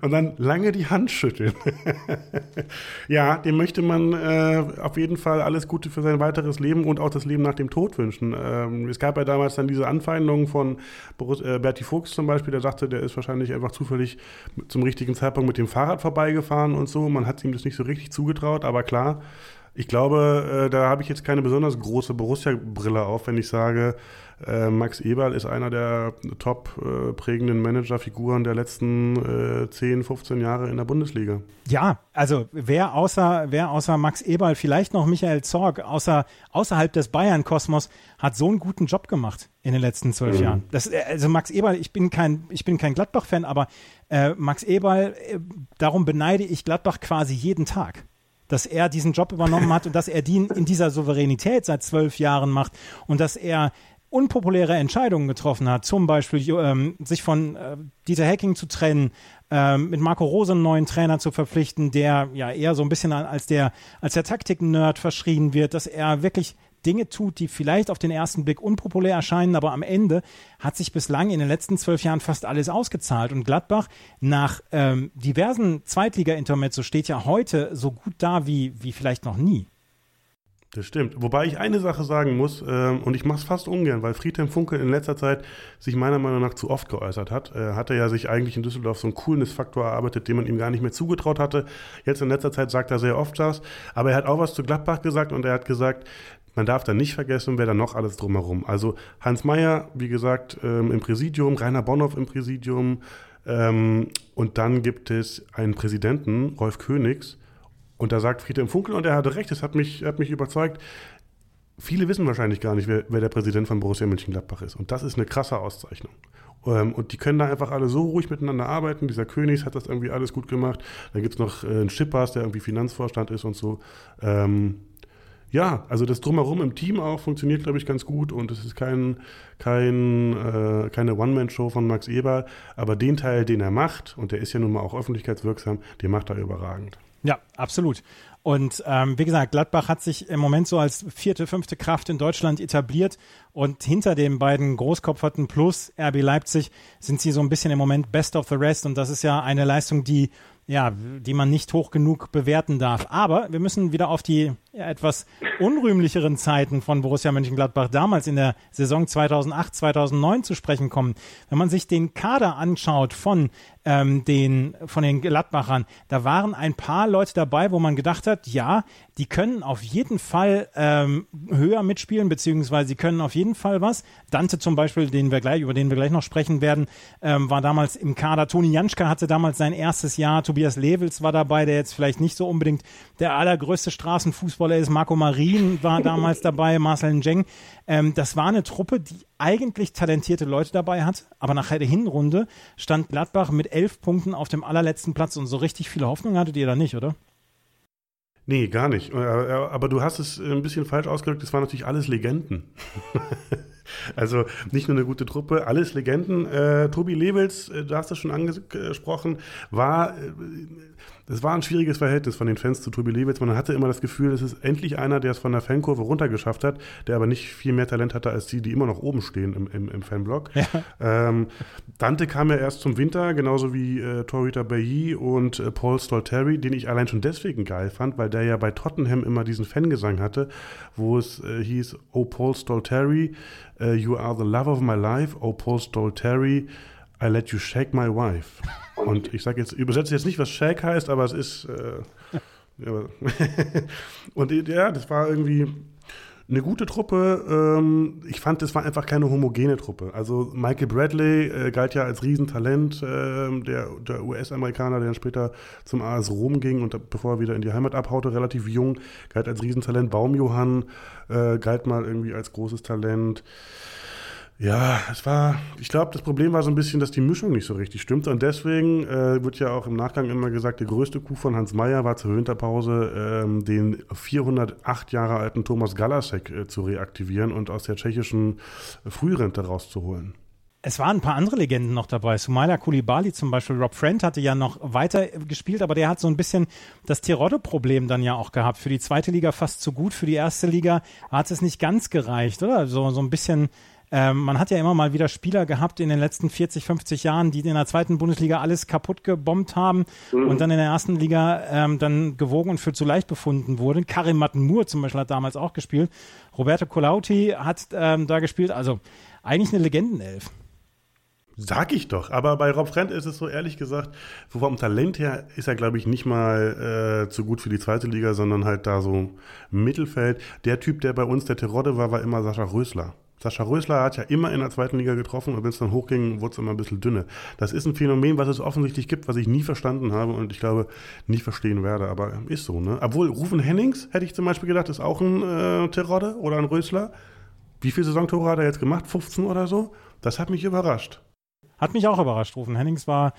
Und dann lange die Hand schütteln. (laughs) ja, dem möchte man äh, auf jeden Fall alles Gute für sein weiteres Leben und auch das Leben nach dem Tod wünschen. Ähm, es gab ja damals dann diese Anfeindungen von Boris, äh, Berti Fuchs zum Beispiel, der sagte, der ist wahrscheinlich einfach zufällig zum richtigen Zeitpunkt mit dem Fahrrad vorbeigefahren und so. Man hat ihm das nicht so richtig zugetraut, aber klar, Ich glaube, äh, da habe ich jetzt keine besonders große Borussia-Brille auf, wenn ich sage, äh, Max Eberl ist einer der top äh, prägenden Managerfiguren der letzten äh, 10, 15 Jahre in der Bundesliga. Ja, also wer außer, wer außer Max Eberl, vielleicht noch Michael Zorg, außer, außerhalb des Bayern-Kosmos, hat so einen guten Job gemacht in den letzten zwölf mhm. Jahren. Das, äh, also Max Eberl, ich bin kein, ich bin kein Gladbach-Fan, aber äh, Max Eberl, äh, darum beneide ich Gladbach quasi jeden Tag dass er diesen Job übernommen hat und dass er die in dieser Souveränität seit zwölf Jahren macht und dass er unpopuläre Entscheidungen getroffen hat, zum Beispiel ähm, sich von äh, Dieter Hacking zu trennen, ähm, mit Marco Rose einen neuen Trainer zu verpflichten, der ja eher so ein bisschen als der, als der Taktik-Nerd verschrien wird, dass er wirklich Dinge tut, die vielleicht auf den ersten Blick unpopulär erscheinen, aber am Ende hat sich bislang in den letzten zwölf Jahren fast alles ausgezahlt. Und Gladbach nach ähm, diversen Zweitliga-Intermezzo steht ja heute so gut da wie, wie vielleicht noch nie. Das stimmt. Wobei ich eine Sache sagen muss, ähm, und ich mache es fast ungern, weil Friedhelm Funke in letzter Zeit sich meiner Meinung nach zu oft geäußert hat. Er hatte ja sich eigentlich in Düsseldorf so einen Coolness-Faktor erarbeitet, den man ihm gar nicht mehr zugetraut hatte. Jetzt in letzter Zeit sagt er sehr oft das. Aber er hat auch was zu Gladbach gesagt und er hat gesagt, man darf da nicht vergessen, wer da noch alles drumherum. Also Hans Meyer, wie gesagt, ähm, im Präsidium, Rainer Bonhoff im Präsidium. Ähm, und dann gibt es einen Präsidenten, Rolf Königs, und da sagt Friedhelm Funkel, und er hatte recht, es hat mich, hat mich überzeugt, viele wissen wahrscheinlich gar nicht, wer, wer, der Präsident von Borussia Mönchengladbach ist. Und das ist eine krasse Auszeichnung. Ähm, und die können da einfach alle so ruhig miteinander arbeiten. Dieser Königs hat das irgendwie alles gut gemacht. Dann gibt es noch äh, einen Schippers, der irgendwie Finanzvorstand ist und so. Ja, also das Drumherum im Team auch funktioniert, glaube ich, ganz gut und es ist kein, kein, äh, keine One-Man-Show von Max Eber, aber den Teil, den er macht, und der ist ja nun mal auch öffentlichkeitswirksam, den macht er überragend. Ja, absolut. Und ähm, wie gesagt, Gladbach hat sich im Moment so als vierte, fünfte Kraft in Deutschland etabliert und hinter den beiden Großkopferten plus RB Leipzig sind sie so ein bisschen im Moment best of the rest und das ist ja eine Leistung, die ja, die man nicht hoch genug bewerten darf. Aber wir müssen wieder auf die etwas unrühmlicheren Zeiten von Borussia Mönchengladbach damals in der Saison 2008, 2009 zu sprechen kommen. Wenn man sich den Kader anschaut von ähm, den von den Gladbachern, da waren ein paar Leute dabei, wo man gedacht hat, ja, die können auf jeden Fall ähm, höher mitspielen, beziehungsweise sie können auf jeden Fall was. Dante zum Beispiel, den wir gleich, über den wir gleich noch sprechen werden, ähm, war damals im Kader. Toni Janschka hatte damals sein erstes Jahr. Tobias Levels war dabei, der jetzt vielleicht nicht so unbedingt der allergrößte Straßenfußballer ist. Marco Marin war damals dabei, Marcel Njeng. Ähm, das war eine Truppe, die eigentlich talentierte Leute dabei hat, aber nach der Hinrunde stand Gladbach mit elf Punkten auf dem allerletzten Platz und so richtig viele Hoffnung hattet ihr da nicht, oder? Nee, gar nicht. Äh, aber du hast es ein bisschen falsch ausgedrückt. Es waren natürlich alles Legenden. (laughs) also nicht nur eine gute Truppe, alles Legenden. Äh, Tobi Lewels, äh, du hast es schon angesprochen, war äh, das war ein schwieriges Verhältnis von den Fans zu Tobi Lewitz. Man hatte immer das Gefühl, es ist endlich einer, der es von der Fankurve runtergeschafft hat, der aber nicht viel mehr Talent hatte als die, die immer noch oben stehen im, im, im Fanblock. Ja. Ähm, Dante kam ja erst zum Winter, genauso wie äh, Torhüter Bailly und äh, Paul Stolteri, den ich allein schon deswegen geil fand, weil der ja bei Tottenham immer diesen Fangesang hatte, wo es äh, hieß, Oh Paul Stolteri, uh, you are the love of my life, oh Paul Stolteri, I let you shake my wife. (laughs) Und ich sage jetzt, übersetze jetzt nicht, was Shake heißt, aber es ist. Äh, (laughs) (laughs) und ja, das war irgendwie eine gute Truppe. Ähm, ich fand, das war einfach keine homogene Truppe. Also Michael Bradley äh, galt ja als Riesentalent, äh, der, der US-Amerikaner, der dann später zum AS Rom ging und bevor er wieder in die Heimat abhaute, relativ jung, galt als Riesentalent. Baumjohann äh, galt mal irgendwie als großes Talent. Ja, es war, ich glaube, das Problem war so ein bisschen, dass die Mischung nicht so richtig stimmte. Und deswegen äh, wird ja auch im Nachgang immer gesagt, der größte Coup von Hans Meyer war zur Winterpause, ähm, den 408 Jahre alten Thomas Galasek äh, zu reaktivieren und aus der tschechischen Frührente rauszuholen. Es waren ein paar andere Legenden noch dabei. Sumaila Kulibali zum Beispiel. Rob Friend hatte ja noch weiter gespielt, aber der hat so ein bisschen das Tirode-Problem dann ja auch gehabt. Für die zweite Liga fast zu gut, für die erste Liga hat es nicht ganz gereicht, oder? So, so ein bisschen ähm, man hat ja immer mal wieder Spieler gehabt in den letzten 40, 50 Jahren, die in der zweiten Bundesliga alles kaputt gebombt haben mhm. und dann in der ersten Liga ähm, dann gewogen und für zu leicht befunden wurden. Karim Mattenmur zum Beispiel hat damals auch gespielt. Roberto Colauti hat ähm, da gespielt. Also eigentlich eine Legendenelf. Sag ich doch. Aber bei Rob Friend ist es so, ehrlich gesagt, vom Talent her ist er, glaube ich, nicht mal äh, zu gut für die zweite Liga, sondern halt da so Mittelfeld. Der Typ, der bei uns der Terodde war, war immer Sascha Rösler. Sascha Rösler hat ja immer in der zweiten Liga getroffen und wenn es dann hochging, wurde es immer ein bisschen dünne. Das ist ein Phänomen, was es offensichtlich gibt, was ich nie verstanden habe und ich glaube, nie verstehen werde, aber ist so, ne? Obwohl, Rufen Hennings, hätte ich zum Beispiel gedacht, ist auch ein äh, Terodde oder ein Rösler. Wie viele Saisontore hat er jetzt gemacht? 15 oder so? Das hat mich überrascht. Hat mich auch überrascht. Rufen Hennings war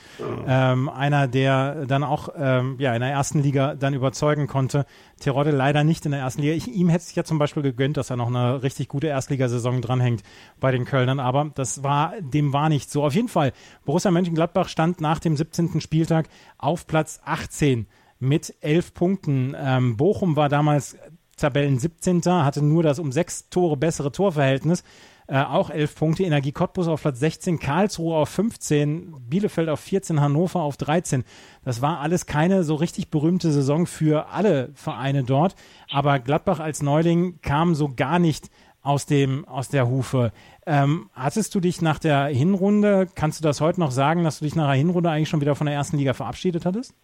ähm, einer, der dann auch ähm, ja, in der ersten Liga dann überzeugen konnte. Terodde leider nicht in der ersten Liga. Ich, ihm hätte es ja zum Beispiel gegönnt, dass er noch eine richtig gute Erstligasaison dranhängt bei den Kölnern, aber das war, dem war nicht so. Auf jeden Fall, Borussia Mönchengladbach stand nach dem 17. Spieltag auf Platz 18 mit elf Punkten. Ähm, Bochum war damals Tabellen 17. hatte nur das um sechs Tore bessere Torverhältnis äh, auch elf Punkte. Energie Cottbus auf Platz 16, Karlsruhe auf 15, Bielefeld auf 14, Hannover auf 13. Das war alles keine so richtig berühmte Saison für alle Vereine dort. Aber Gladbach als Neuling kam so gar nicht aus dem aus der Hufe. Ähm, hattest du dich nach der Hinrunde, kannst du das heute noch sagen, dass du dich nach der Hinrunde eigentlich schon wieder von der ersten Liga verabschiedet hattest?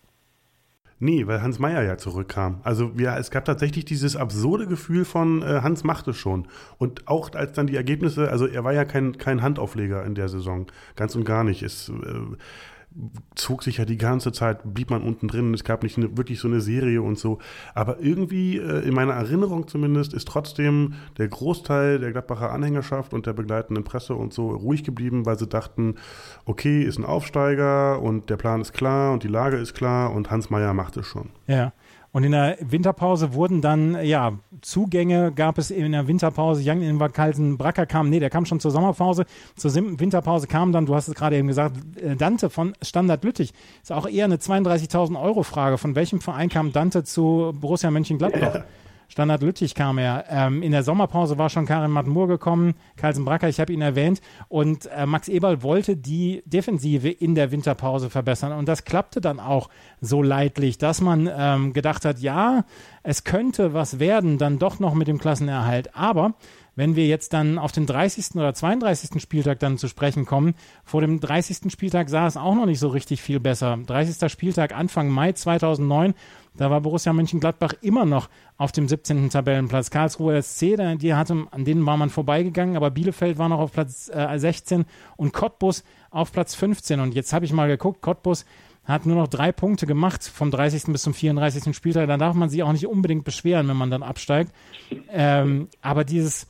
Nee, weil Hans Meyer ja zurückkam. Also ja, es gab tatsächlich dieses absurde Gefühl von äh, Hans macht es schon. Und auch als dann die Ergebnisse, also er war ja kein, kein Handaufleger in der Saison, ganz und gar nicht. Es, äh, zog sich ja die ganze Zeit, blieb man unten drin. Es gab nicht eine, wirklich so eine Serie und so. Aber irgendwie, äh, in meiner Erinnerung zumindest, ist trotzdem der Großteil der Gladbacher Anhängerschaft und der begleitenden Presse und so ruhig geblieben, weil sie dachten, okay, ist ein Aufsteiger und der Plan ist klar und die Lage ist klar und Hans Meyer macht es schon. Ja. Und in der Winterpause wurden dann, ja, Zugänge gab es in der Winterpause. Jan Inverkalsen Bracker kam, nee, der kam schon zur Sommerpause. Zur Winterpause kam dann, du hast es gerade eben gesagt, äh, Dante von Standard Lüttich. Ist auch eher eine 32.000 Euro Frage. Von welchem Verein kam Dante zu Borussia Mönchengladbach? Ja. Standard Lüttich kam er. Ähm, in der Sommerpause war schon Karin Matmur gekommen, Carlsen Bracker, ich habe ihn erwähnt. Und äh, Max Eberl wollte die Defensive in der Winterpause verbessern. Und das klappte dann auch so leidlich, dass man ähm, gedacht hat, ja, es könnte was werden, dann doch noch mit dem Klassenerhalt. Aber wenn wir jetzt dann auf den 30. oder 32. Spieltag dann zu sprechen kommen, vor dem 30. Spieltag sah es auch noch nicht so richtig viel besser. 30. Spieltag Anfang Mai 2009 da war Borussia Mönchengladbach immer noch auf dem 17. Tabellenplatz. Karlsruhe SC, die hatte, an denen war man vorbeigegangen, aber Bielefeld war noch auf Platz äh, 16 und Cottbus auf Platz 15. Und jetzt habe ich mal geguckt, Cottbus hat nur noch drei Punkte gemacht vom 30. bis zum 34. Spieltag. Da darf man sich auch nicht unbedingt beschweren, wenn man dann absteigt. Ähm, aber dieses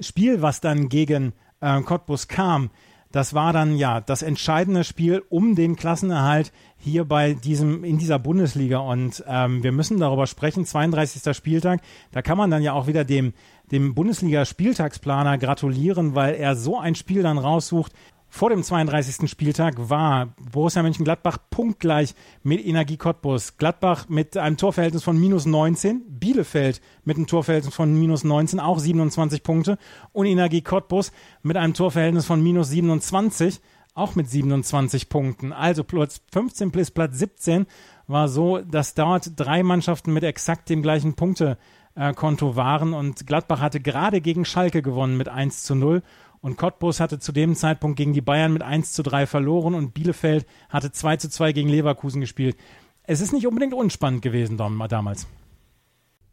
Spiel, was dann gegen äh, Cottbus kam, das war dann ja das entscheidende Spiel um den Klassenerhalt hier bei diesem in dieser Bundesliga und ähm, wir müssen darüber sprechen. 32. Spieltag, da kann man dann ja auch wieder dem dem Bundesliga Spieltagsplaner gratulieren, weil er so ein Spiel dann raussucht, vor dem 32. Spieltag war Borussia Mönchengladbach punktgleich mit Energie Cottbus. Gladbach mit einem Torverhältnis von minus 19, Bielefeld mit einem Torverhältnis von minus 19, auch 27 Punkte. Und Energie Cottbus mit einem Torverhältnis von minus 27, auch mit 27 Punkten. Also Platz 15 bis Platz 17 war so, dass dort drei Mannschaften mit exakt dem gleichen Punktekonto waren. Und Gladbach hatte gerade gegen Schalke gewonnen mit 1 zu 0 und Cottbus hatte zu dem Zeitpunkt gegen die Bayern mit 1 zu 3 verloren und Bielefeld hatte 2 zu 2 gegen Leverkusen gespielt. Es ist nicht unbedingt unspannend gewesen damals.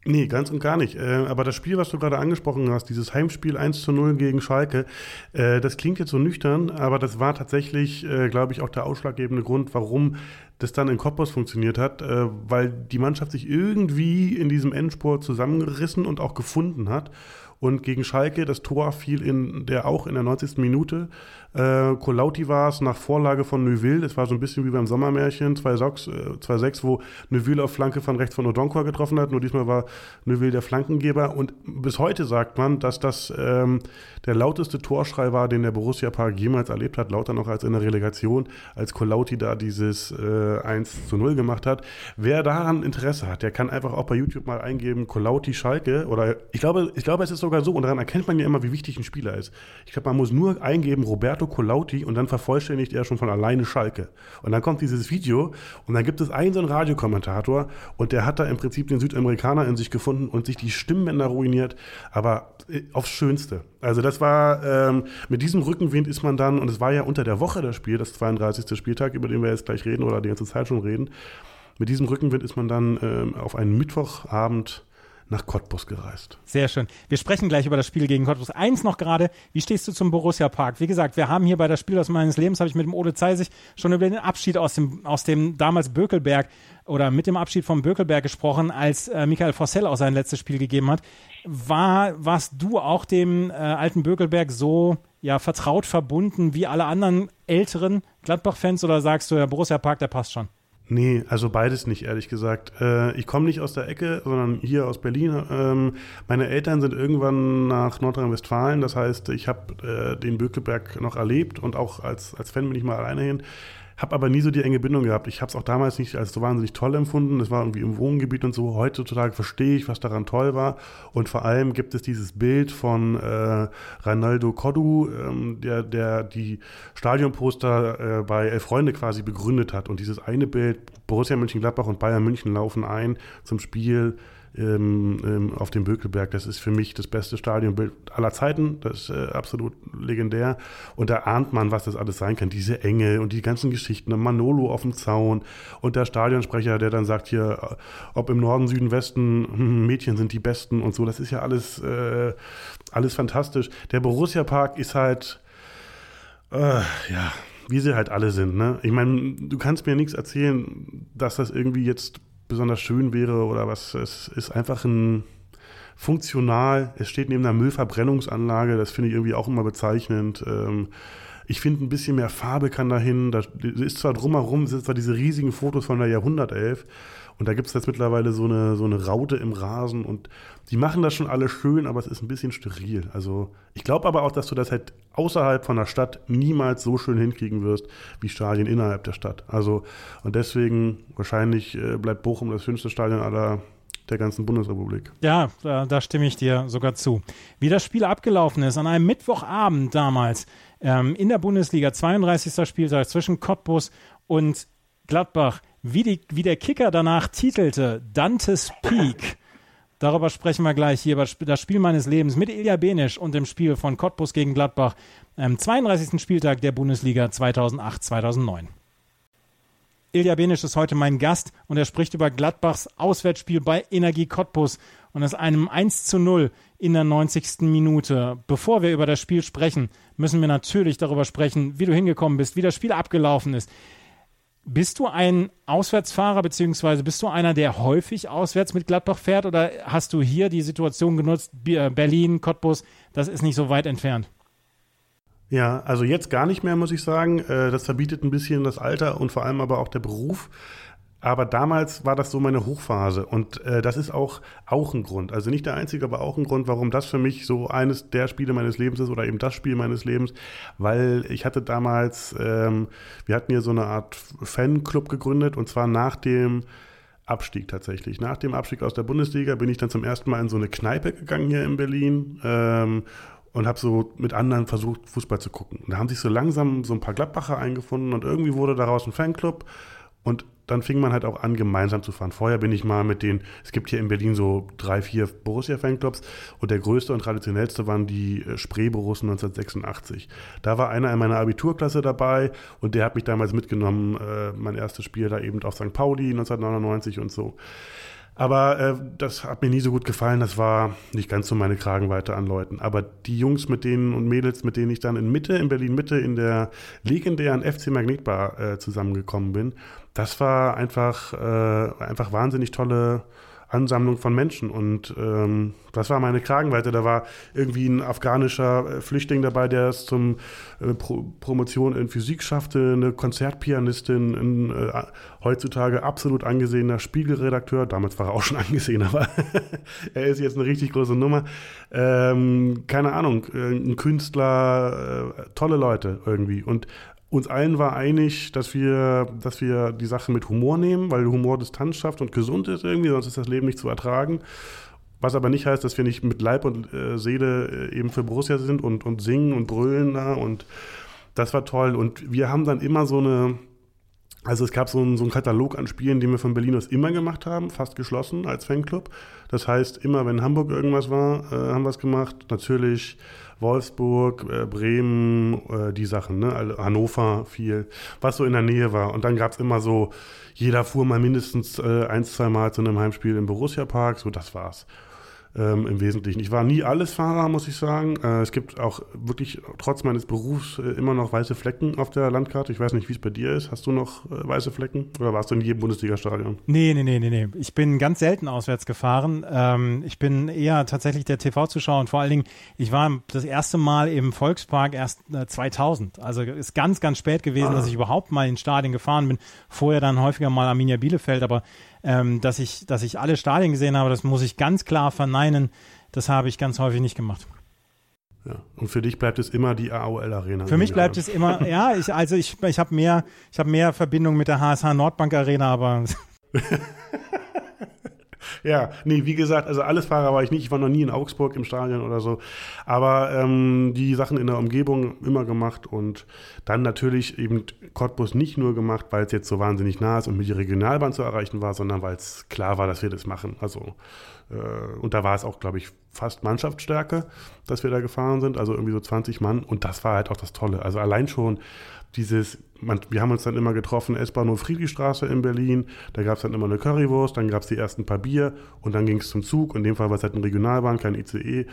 Nee, ganz und gar nicht. Äh, aber das Spiel, was du gerade angesprochen hast, dieses Heimspiel 1 zu 0 gegen Schalke, äh, das klingt jetzt so nüchtern, aber das war tatsächlich, äh, glaube ich, auch der ausschlaggebende Grund, warum das dann in Cottbus funktioniert hat, weil die Mannschaft sich irgendwie in diesem Endsport zusammengerissen und auch gefunden hat. Und gegen Schalke, das Tor fiel in der auch in der 90. Minute. Äh, Kolauti war es nach Vorlage von Neuville. Das war so ein bisschen wie beim Sommermärchen 2-6, äh, wo Neuville auf Flanke von rechts von Odonkor getroffen hat. Nur diesmal war Neuville der Flankengeber. Und bis heute sagt man, dass das ähm, der lauteste Torschrei war, den der Borussia Park jemals erlebt hat. Lauter noch als in der Relegation, als Kolauti da dieses äh, 1 zu 0 gemacht hat. Wer daran Interesse hat, der kann einfach auch bei YouTube mal eingeben, Kolauti Schalke. Oder ich glaube, ich glaube, es ist so sogar so, und daran erkennt man ja immer, wie wichtig ein Spieler ist. Ich glaube, man muss nur eingeben Roberto Colauti und dann vervollständigt er schon von alleine Schalke. Und dann kommt dieses Video und dann gibt es einen so einen Radiokommentator und der hat da im Prinzip den Südamerikaner in sich gefunden und sich die Stimmbänder ruiniert, aber äh, aufs Schönste. Also das war, ähm, mit diesem Rückenwind ist man dann, und es war ja unter der Woche das Spiel, das 32. Spieltag, über den wir jetzt gleich reden oder die ganze Zeit schon reden, mit diesem Rückenwind ist man dann ähm, auf einen Mittwochabend nach Cottbus gereist. Sehr schön. Wir sprechen gleich über das Spiel gegen Cottbus. Eins noch gerade, wie stehst du zum Borussia Park? Wie gesagt, wir haben hier bei das Spiel aus meines Lebens, habe ich mit dem Ole Zeisig schon über den Abschied aus dem, aus dem damals Bökelberg oder mit dem Abschied vom Bökelberg gesprochen, als äh, Michael Fossell auch sein letztes Spiel gegeben hat. War, warst du auch dem äh, alten Bökelberg so ja, vertraut verbunden wie alle anderen älteren Gladbach-Fans oder sagst du, der Borussia Park, der passt schon? Nee, also beides nicht, ehrlich gesagt. Äh, ich komme nicht aus der Ecke, sondern hier aus Berlin. Ähm, meine Eltern sind irgendwann nach Nordrhein-Westfalen. Das heißt, ich habe äh, den Bökelberg noch erlebt und auch als, als Fan bin ich mal alleine hin. Habe aber nie so die enge Bindung gehabt. Ich habe es auch damals nicht als so wahnsinnig toll empfunden. Das war irgendwie im Wohngebiet und so. Heutzutage verstehe ich, was daran toll war. Und vor allem gibt es dieses Bild von äh, Ronaldo Kodu, ähm, der, der die Stadionposter äh, bei Elf Freunde quasi begründet hat. Und dieses eine Bild, Borussia Mönchengladbach und Bayern München laufen ein zum Spiel ähm, ähm, auf dem Bökelberg. Das ist für mich das beste Stadionbild aller Zeiten. Das ist äh, absolut legendär. Und da ahnt man, was das alles sein kann. Diese Enge und die ganzen Geschichten. Manolo auf dem Zaun und der Stadionsprecher, der dann sagt hier, äh, ob im Norden, Süden, Westen, hm, Mädchen sind die Besten und so. Das ist ja alles, äh, alles fantastisch. Der Borussia Park ist halt, äh, ja, wie sie halt alle sind. Ne? Ich meine, du kannst mir nichts erzählen, dass das irgendwie jetzt besonders schön wäre oder was. Es ist einfach ein funktional. Es steht neben einer Müllverbrennungsanlage. Das finde ich irgendwie auch immer bezeichnend. Ähm, ich finde, ein bisschen mehr Farbe kann dahin. Da ist zwar drumherum, sind zwar diese riesigen Fotos von der Jahrhundertelf. Und da gibt es jetzt mittlerweile so eine, so eine Raute im Rasen und die machen das schon alle schön, aber es ist ein bisschen steril. Also ich glaube aber auch, dass du das halt außerhalb von der Stadt niemals so schön hinkriegen wirst wie Stadien innerhalb der Stadt. Also und deswegen wahrscheinlich äh, bleibt Bochum das schönste Stadion aller der ganzen Bundesrepublik. Ja, da, da, stimme ich dir sogar zu. Wie das Spiel abgelaufen ist, an einem Mittwochabend damals ähm, in der Bundesliga, 32. Spieltag zwischen Cottbus und Gladbach, wie, die, wie der Kicker danach titelte, Dantes Peak. Darüber sprechen wir gleich hier über das Spiel meines Lebens mit Ilja Benisch und dem Spiel von Cottbus gegen Gladbach am 32. Spieltag der Bundesliga 2008-2009. Ilja Benisch ist heute mein Gast und er spricht über Gladbachs Auswärtsspiel bei Energie Cottbus und es einem 1 zu 0 in der 90. Minute. Bevor wir über das Spiel sprechen, müssen wir natürlich darüber sprechen, wie du hingekommen bist, wie das Spiel abgelaufen ist. Bist du ein Auswärtsfahrer, beziehungsweise bist du einer, der häufig auswärts mit Gladbach fährt oder hast du hier die Situation genutzt, äh, Berlin, Cottbus, das ist nicht so weit entfernt? Ja, also jetzt gar nicht mehr, muss ich sagen. Äh, das verbietet ein bisschen das Alter und vor allem aber auch der Beruf. Aber damals war das so meine Hochphase und äh, das ist auch, auch ein Grund. Also nicht der einzige, aber auch ein Grund, warum das für mich so eines der Spiele meines Lebens ist oder eben das Spiel meines Lebens, weil ich hatte damals, ähm, wir hatten hier so eine Art Fanclub gegründet und zwar nach dem Abstieg tatsächlich. Nach dem Abstieg aus der Bundesliga bin ich dann zum ersten Mal in so eine Kneipe gegangen hier in Berlin. Ähm, und habe so mit anderen versucht, Fußball zu gucken. Da haben sich so langsam so ein paar Gladbacher eingefunden und irgendwie wurde daraus ein Fanclub. Und dann fing man halt auch an, gemeinsam zu fahren. Vorher bin ich mal mit den, es gibt hier in Berlin so drei, vier Borussia-Fanclubs und der größte und traditionellste waren die äh, Spree-Borussen 1986. Da war einer in meiner Abiturklasse dabei und der hat mich damals mitgenommen, äh, mein erstes Spiel da eben auf St. Pauli 1999 und so. Aber äh, das hat mir nie so gut gefallen. Das war nicht ganz so meine Kragenweite an Leuten. Aber die Jungs mit denen und Mädels, mit denen ich dann in Mitte, in Berlin Mitte, in der legendären FC Magnetbar äh, zusammengekommen bin, das war einfach, äh, einfach wahnsinnig tolle Ansammlung von Menschen. Und ähm, das war meine Kragenweite. Da war irgendwie ein afghanischer äh, Flüchtling dabei, der es zum äh, Pro Promotion in Physik schaffte, eine Konzertpianistin, ein äh, heutzutage absolut angesehener Spiegelredakteur. Damals war er auch schon (laughs) angesehen, aber (laughs) er ist jetzt eine richtig große Nummer. Ähm, keine Ahnung, äh, ein Künstler, äh, tolle Leute irgendwie. Und uns allen war einig, dass wir, dass wir die Sache mit Humor nehmen, weil Humor Distanz schafft und gesund ist irgendwie, sonst ist das Leben nicht zu ertragen. Was aber nicht heißt, dass wir nicht mit Leib und äh, Seele äh, eben für Borussia sind und, und singen und brüllen da. Und das war toll. Und wir haben dann immer so eine, also es gab so einen, so einen Katalog an Spielen, die wir von Berlin aus immer gemacht haben, fast geschlossen als Fanclub. Das heißt, immer wenn Hamburg irgendwas war, äh, haben wir es gemacht. Natürlich Wolfsburg, äh, Bremen, äh, die Sachen, ne? Also Hannover viel, was so in der Nähe war. Und dann gab es immer so, jeder fuhr mal mindestens äh, ein, zwei Mal zu einem Heimspiel im Borussia Park, so das war's ähm, im Wesentlichen. Ich war nie alles Fahrer, muss ich sagen. Äh, es gibt auch wirklich trotz meines Berufs äh, immer noch weiße Flecken auf der Landkarte. Ich weiß nicht, wie es bei dir ist. Hast du noch äh, weiße Flecken oder warst du in jedem Bundesliga-Stadion? Nee, nee, nee, nee, nee. Ich bin ganz selten auswärts gefahren. Ähm, ich bin eher tatsächlich der TV-Zuschauer und vor allen Dingen, ich war das erste Mal im Volkspark erst 2000. Also ist ganz, ganz spät gewesen, ah. dass ich überhaupt mal in Stadien gefahren bin. Vorher dann häufiger mal Arminia Bielefeld, aber ähm, dass, ich, dass ich alle Stadien gesehen habe, das muss ich ganz klar verneinen. Das habe ich ganz häufig nicht gemacht. Ja. Und für dich bleibt es immer die AOL Arena. Für mich bleibt es immer, ja, ich, also ich, ich habe mehr, ich habe mehr Verbindung mit der HSH Nordbank Arena, aber (laughs) Ja, nee, wie gesagt, also alles Fahrer war ich nicht. Ich war noch nie in Augsburg im Stadion oder so. Aber ähm, die Sachen in der Umgebung immer gemacht und dann natürlich eben Cottbus nicht nur gemacht, weil es jetzt so wahnsinnig nah ist und mit die Regionalbahn zu erreichen war, sondern weil es klar war, dass wir das machen. Also äh, und da war es auch, glaube ich, fast Mannschaftsstärke, dass wir da gefahren sind, also irgendwie so 20 Mann. Und das war halt auch das Tolle. Also allein schon dieses, man, wir haben uns dann immer getroffen, S-Bahnhof Friedrichstraße in Berlin, da gab es dann immer eine Currywurst, dann gab es die ersten paar Bier und dann ging es zum Zug. In dem Fall war es halt eine Regionalbahn, kein ICE.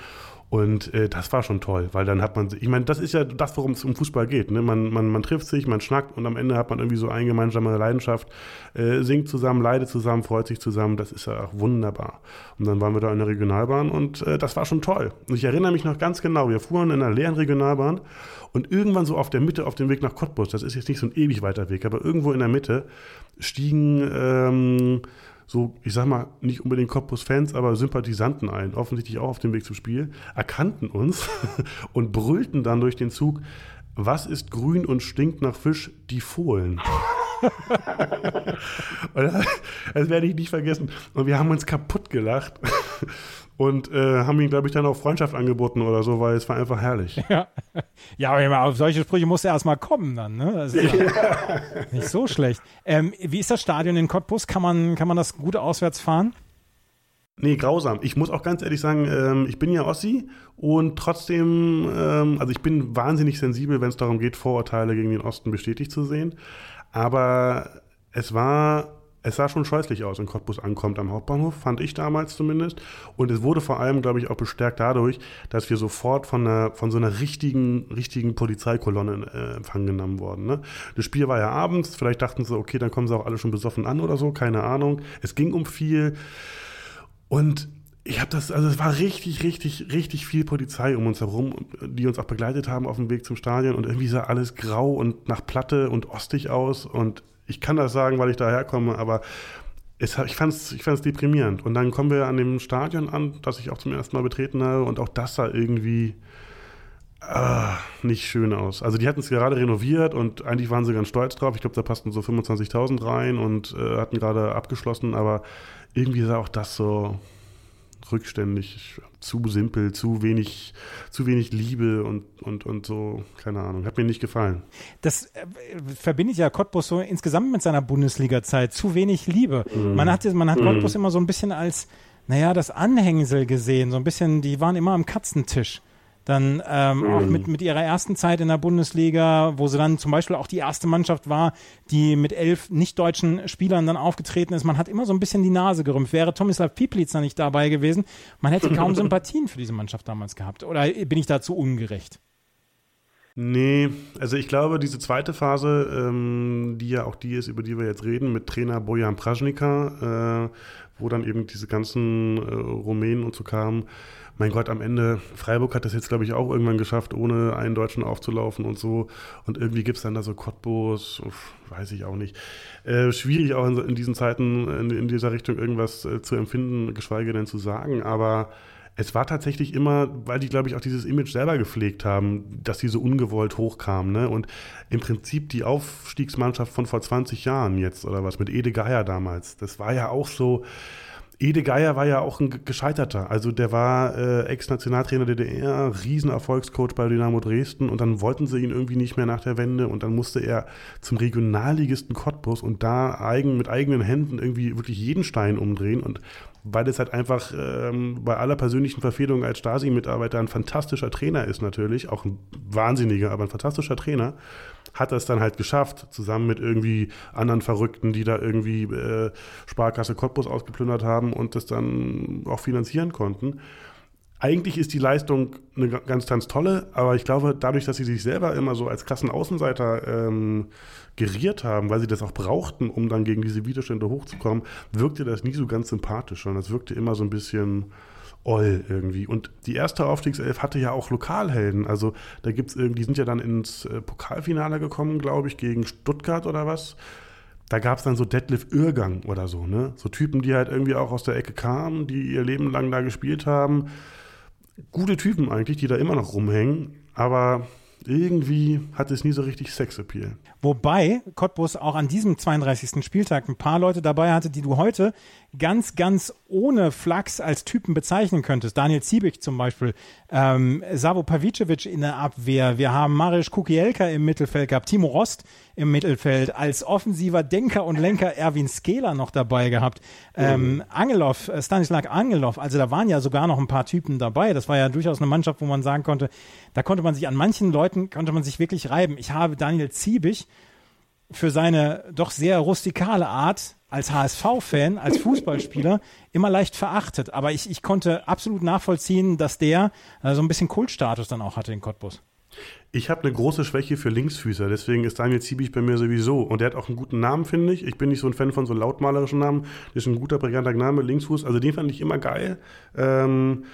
Und äh, das war schon toll, weil dann hat man, ich meine, das ist ja das, worum es um Fußball geht. Ne? Man, man, man trifft sich, man schnackt und am Ende hat man irgendwie so eine gemeinsame Leidenschaft, äh, singt zusammen, leidet zusammen, freut sich zusammen. Das ist ja auch wunderbar. Und dann waren wir da in der Regionalbahn und äh, das war schon toll. Und ich erinnere mich noch ganz genau, wir fuhren in einer leeren Regionalbahn und irgendwann so auf der Mitte, auf dem Weg nach Cottbus, das ist jetzt nicht so ein ewig weiter Weg, aber irgendwo in der Mitte stiegen ähm, so, ich sag mal, nicht unbedingt Cottbus-Fans, aber Sympathisanten ein, offensichtlich auch auf dem Weg zum Spiel, erkannten uns (laughs) und brüllten dann durch den Zug, was ist grün und stinkt nach Fisch? Die Fohlen. (laughs) das werde ich nicht vergessen. Und wir haben uns kaputt gelacht und äh, haben ihm, glaube ich, dann auch Freundschaft angeboten oder so, weil es war einfach herrlich. (laughs) Ja, ja aber auf solche Sprüche muss er erstmal kommen dann, ne? Das ist ja (laughs) nicht so schlecht. Ähm, wie ist das Stadion in Cottbus? Kann man, kann man das gut auswärts fahren? Nee, grausam. Ich muss auch ganz ehrlich sagen, ähm, ich bin ja Ossi und trotzdem, ähm, also ich bin wahnsinnig sensibel, wenn es darum geht, Vorurteile gegen den Osten bestätigt zu sehen. Aber es war es sah schon scheußlich aus, wenn Cottbus ankommt am Hauptbahnhof, fand ich damals zumindest. Und es wurde vor allem, glaube ich, auch bestärkt dadurch, dass wir sofort von, einer, von so einer richtigen, richtigen Polizeikolonne äh, Empfang genommen wurden. Ne? Das Spiel war ja abends, vielleicht dachten sie, okay, dann kommen sie auch alle schon besoffen an oder so, keine Ahnung. Es ging um viel. Und ich habe das, also es war richtig, richtig, richtig viel Polizei um uns herum, die uns auch begleitet haben auf dem Weg zum Stadion und irgendwie sah alles grau und nach Platte und ostig aus und ich kann das sagen, weil ich daherkomme, aber es, ich fand es ich fand's deprimierend. Und dann kommen wir an dem Stadion an, das ich auch zum ersten Mal betreten habe und auch das sah irgendwie ah, nicht schön aus. Also die hatten es gerade renoviert und eigentlich waren sie ganz stolz drauf. Ich glaube, da passten so 25.000 rein und äh, hatten gerade abgeschlossen, aber irgendwie sah auch das so rückständig, zu simpel, zu wenig, zu wenig Liebe und, und, und so, keine Ahnung. Hat mir nicht gefallen. Das äh, verbinde ich ja Cottbus so insgesamt mit seiner Bundesliga-Zeit. Zu wenig Liebe. Mm. Man hat, man hat mm. Cottbus immer so ein bisschen als, naja, das Anhängsel gesehen. So ein bisschen, die waren immer am Katzentisch. Dann ähm, mhm. auch mit, mit ihrer ersten Zeit in der Bundesliga, wo sie dann zum Beispiel auch die erste Mannschaft war, die mit elf nicht-deutschen Spielern dann aufgetreten ist. Man hat immer so ein bisschen die Nase gerümpft. Wäre Tomislav Piplitz da nicht dabei gewesen, man hätte kaum (laughs) Sympathien für diese Mannschaft damals gehabt. Oder bin ich dazu ungerecht? Nee, also ich glaube, diese zweite Phase, ähm, die ja auch die ist, über die wir jetzt reden, mit Trainer Bojan Pražnika, äh, wo dann eben diese ganzen äh, Rumänen und so kamen, mein Gott, am Ende, Freiburg hat das jetzt, glaube ich, auch irgendwann geschafft, ohne einen Deutschen aufzulaufen und so. Und irgendwie gibt es dann da so Cottbus, weiß ich auch nicht. Äh, schwierig auch in, in diesen Zeiten in, in, dieser Richtung irgendwas äh, zu empfinden, geschweige denn zu sagen. Aber es war tatsächlich immer, weil die, glaube ich, auch dieses Image selber gepflegt haben, dass die so ungewollt hochkamen. Ne? Und im Prinzip die Aufstiegsmannschaft von vor 20 Jahren jetzt oder was mit Ede Geier damals, das war ja auch so Ede Geier war ja auch ein Gescheiterter. Also der war äh, Ex-Nationaltrainer der DDR, Riesenerfolgscoach bei Dynamo Dresden und dann wollten sie ihn irgendwie nicht mehr nach der Wende und dann musste er zum Regionalligisten Cottbus und da eigen, mit eigenen Händen irgendwie wirklich jeden Stein umdrehen und weil es halt einfach ähm, bei aller persönlichen Verfehlung als Stasi-Mitarbeiter ein fantastischer Trainer ist natürlich, auch ein wahnsinniger, aber ein fantastischer Trainer, hat er es dann halt geschafft, zusammen mit irgendwie anderen Verrückten, die da irgendwie äh, Sparkasse Cottbus ausgeplündert haben und das dann auch finanzieren konnten. Eigentlich ist die Leistung eine ganz, ganz tolle, aber ich glaube, dadurch, dass sie sich selber immer so als krassen Außenseiter ähm, geriert haben, weil sie das auch brauchten, um dann gegen diese Widerstände hochzukommen, wirkte das nie so ganz sympathisch, sondern es wirkte immer so ein bisschen oll irgendwie. Und die erste Aufstiegself hatte ja auch Lokalhelden. Also da gibt es irgendwie, die sind ja dann ins äh, Pokalfinale gekommen, glaube ich, gegen Stuttgart oder was. Da gab es dann so Detlef Irrgang oder so, ne? So Typen, die halt irgendwie auch aus der Ecke kamen, die ihr Leben lang da gespielt haben. Gute Typen eigentlich, die da immer noch rumhängen. Aber irgendwie hat es nie so richtig Sexappeal. Wobei Cottbus auch an diesem 32. Spieltag ein paar Leute dabei hatte, die du heute ganz, ganz ohne Flachs als Typen bezeichnen könntest. Daniel Ziebig zum Beispiel, ähm, Savo Pavicevic in der Abwehr, wir haben Marius Kukielka im Mittelfeld gehabt, Timo Rost im Mittelfeld, als offensiver Denker und Lenker Erwin Skela noch dabei gehabt, ähm, mhm. Angelov, äh, Stanislav Angelov, also da waren ja sogar noch ein paar Typen dabei. Das war ja durchaus eine Mannschaft, wo man sagen konnte, da konnte man sich an manchen Leuten, konnte man sich wirklich reiben. Ich habe Daniel Ziebig für seine doch sehr rustikale Art als HSV-Fan, als Fußballspieler immer leicht verachtet. Aber ich, ich konnte absolut nachvollziehen, dass der äh, so ein bisschen Kultstatus dann auch hatte in Cottbus. Ich habe eine große Schwäche für Linksfüßer, deswegen ist Daniel Ziebig bei mir sowieso. Und der hat auch einen guten Namen, finde ich. Ich bin nicht so ein Fan von so lautmalerischen Namen. Das ist ein guter, brillanter Name, Linksfuß. Also den fand ich immer geil. Ähm,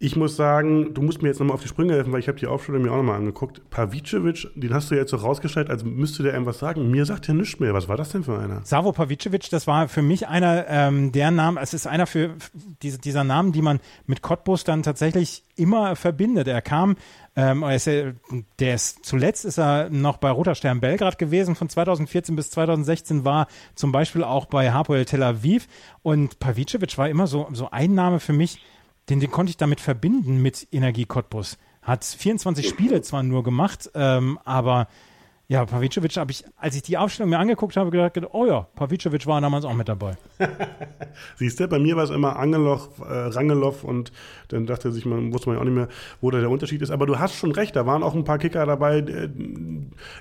ich muss sagen, du musst mir jetzt nochmal auf die Sprünge helfen, weil ich habe die Aufstellung mir auch nochmal angeguckt. Pavicevic, den hast du jetzt so rausgestellt, als müsste der irgendwas sagen. Mir sagt er nichts mehr. Was war das denn für einer? Savo Pavicevic, das war für mich einer ähm, der Namen, es ist einer für diese, dieser Namen, die man mit Cottbus dann tatsächlich immer verbindet. Er kam, ähm, er ist, der ist, zuletzt ist er noch bei Roter Stern Belgrad gewesen, von 2014 bis 2016 war zum Beispiel auch bei Hapoel Tel Aviv und Pavicevic war immer so, so ein Name für mich, den, den konnte ich damit verbinden mit Energie Cottbus. Hat 24 Spiele zwar nur gemacht, ähm, aber ja, Pavicevic habe ich, als ich die Aufstellung mir angeguckt habe, gedacht, oh ja, Pavicevic war damals auch mit dabei. (laughs) Siehst du, bei mir war es immer Angeloch, äh, Rangelow und dann dachte sich, man wusste man ja auch nicht mehr, wo da der Unterschied ist. Aber du hast schon recht, da waren auch ein paar Kicker dabei. Äh,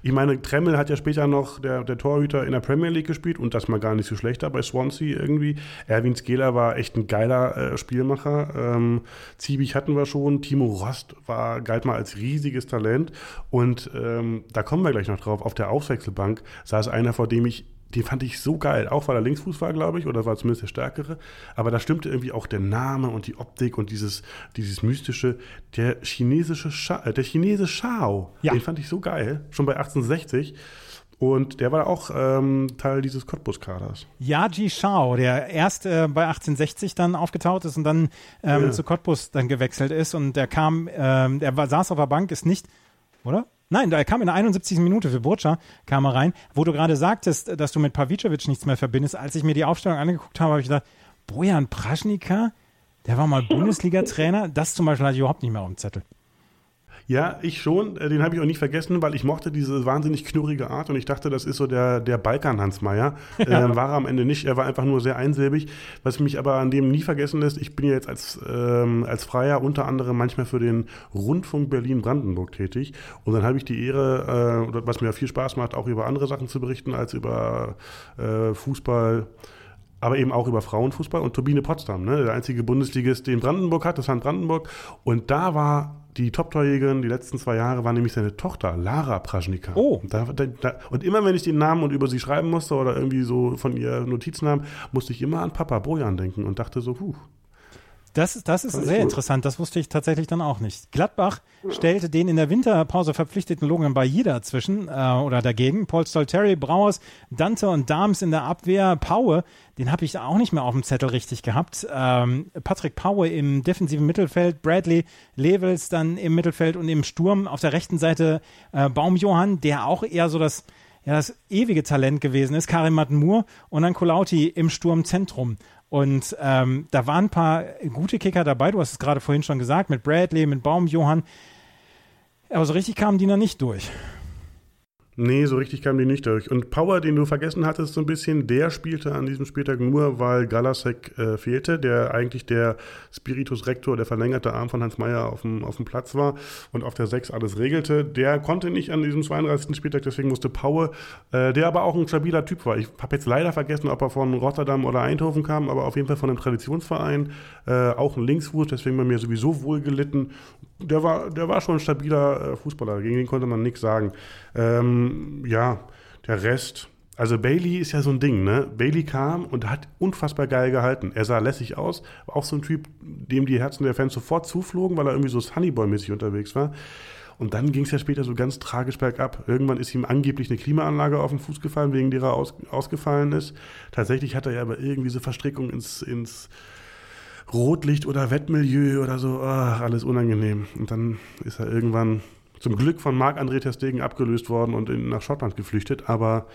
ich meine, Tremmel hat ja später noch der, der Torhüter in der Premier League gespielt und das mal gar nicht so schlecht da bei Swansea irgendwie. Erwin Skeler war echt ein geiler äh, Spielmacher. Ähm, Ziebich hatten wir schon. Timo Rost war, galt mal als riesiges Talent und ähm, da kommen wir gleich noch noch drauf, auf der Auswechselbank saß einer, vor dem ich, den fand ich so geil, auch weil er Linksfuß war, glaube ich, oder war zumindest der Stärkere. Aber da stimmte irgendwie auch der Name und die Optik und dieses, dieses mystische, der chinesische, Scha äh, der Chinese Shao. Ja. Den fand ich so geil, schon bei 1860. Und der war auch ähm, Teil dieses Cottbus-Kaders. Yaji Shao, der erst äh, bei 1860 dann aufgetaucht ist und dann ähm, ja. zu Cottbus dann gewechselt ist. Und der kam, ähm, der war, saß auf der Bank, ist nicht, oder? Nein, er kam in der 71. Minute für Burca, kam er rein. Wo du gerade sagtest, dass du mit Pavicevic nichts mehr verbindest, als ich mir die Aufstellung angeguckt habe, habe ich gedacht, Bojan Praschnika, der war mal (laughs) Bundesliga-Trainer, das zum Beispiel hatte ich überhaupt nicht mehr auf dem Zettel. Ja, ich schon. Äh, den habe ich auch nicht vergessen, weil ich mochte diese wahnsinnig knurrige Art und ich dachte, das ist so der, der Balkan-Hans Meyer. Ja. (laughs) Äh, war er am Ende nicht. Er war einfach nur sehr einsilbig. Was mich aber an dem nie vergessen lässt, ich bin ja jetzt als, ähm, als Freier unter anderem manchmal für den Rundfunk Berlin-Brandenburg tätig. Und dann habe ich die Ehre, äh, was mir viel Spaß macht, auch über andere Sachen zu berichten als über äh, Fußball aber eben auch über Frauenfußball und Turbine Potsdam, ne, der einzige Bundesligist, den Brandenburg hat, das Hand Brandenburg. Und da war die Top-Torjägerin die letzten zwei Jahre war nämlich seine Tochter, Lara Praschnika. Oh. Da, da, da, und immer wenn ich den Namen und über sie schreiben musste oder irgendwie so von ihr Notizen haben, musste ich immer an Papa Bojan denken und dachte so, huh, das, das ist sehr interessant. Das wusste ich tatsächlich dann auch nicht. Gladbach stellte den in der Winterpause verpflichteten Logan Bayida zwischen äh, oder dagegen. Paul Stolteri, Brauers, Dante und Dams in der Abwehr. Paue, den habe ich auch nicht mehr auf dem Zettel richtig gehabt. Ähm, Patrick Paue im defensiven Mittelfeld. Bradley Levels dann im Mittelfeld und im Sturm. Auf der rechten Seite äh, Baumjohann, der auch eher so das ja, das ewige Talent gewesen ist, Karim Matmur und dann Kolauti im Sturmzentrum. Und ähm, da waren ein paar gute Kicker dabei. Du hast es gerade vorhin schon gesagt, mit Bradley, mit Baum, Johann. Aber so richtig kamen die noch nicht durch. Nee, so richtig kam die nicht durch. Und Power, den du vergessen hattest so ein bisschen, der spielte an diesem Spieltag nur, weil Galasek äh, fehlte, der eigentlich der Spiritus Rector, der verlängerte Arm von Hans Meyer auf dem, auf dem Platz war und auf der 6 alles regelte. Der konnte nicht an diesem 32. Spieltag, deswegen musste Power, äh, der aber auch ein stabiler Typ war. Ich habe jetzt leider vergessen, ob er von Rotterdam oder Eindhoven kam, aber auf jeden Fall von einem Traditionsverein, äh, auch ein Linksfuß, deswegen bei mir sowieso wohl gelitten. Der war, der war schon ein stabiler äh, Fußballer, gegen den konnte man nichts sagen. Ähm, ja, der Rest. Also Bailey ist ja so ein Ding, ne? Bailey kam und hat unfassbar geil gehalten. Er sah lässig aus, war auch so ein Typ, dem die Herzen der Fans sofort zuflogen, weil er irgendwie so Sunnyboy-mäßig unterwegs war. Und dann ging es ja später so ganz tragisch bergab. Irgendwann ist ihm angeblich eine Klimaanlage auf den Fuß gefallen, wegen der er aus, ausgefallen ist. Tatsächlich hat er ja aber irgendwie so Verstrickung ins, ins Rotlicht oder Wettmilieu oder so. Ach, alles unangenehm. Und dann ist er irgendwann zum Glück von Marc-André Testegen abgelöst worden und in, nach Schottland geflüchtet. Aber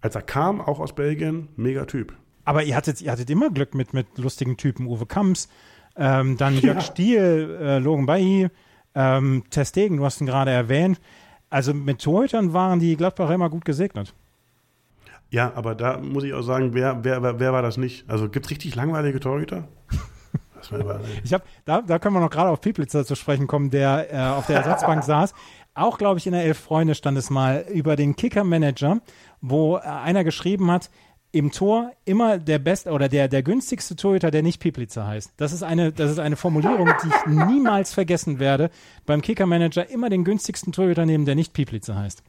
als er kam, auch aus Belgien, mega Typ. Aber ihr hattet, ihr hattet immer Glück mit, mit lustigen Typen. Uwe Kamps, ähm, dann Jörg ja. Stiel, äh, Logan Bailly, ähm, Testegen, du hast ihn gerade erwähnt. Also mit Torhütern waren die Gladbacher immer gut gesegnet. Ja, aber da muss ich auch sagen, wer, wer, wer war das nicht? Also gibt es richtig langweilige Torhüter? Ich habe, da, da können wir noch gerade auf Pieplitzer zu sprechen kommen, der äh, auf der Ersatzbank (laughs) saß. Auch, glaube ich, in der Elf Freunde stand es mal über den Kicker-Manager, wo äh, einer geschrieben hat, im Tor immer der beste oder der, der günstigste Torhüter, der nicht Pieplitzer heißt. Das ist eine, das ist eine Formulierung, die ich niemals vergessen werde. Beim Kicker-Manager immer den günstigsten Torhüter nehmen, der nicht Pieplitzer heißt.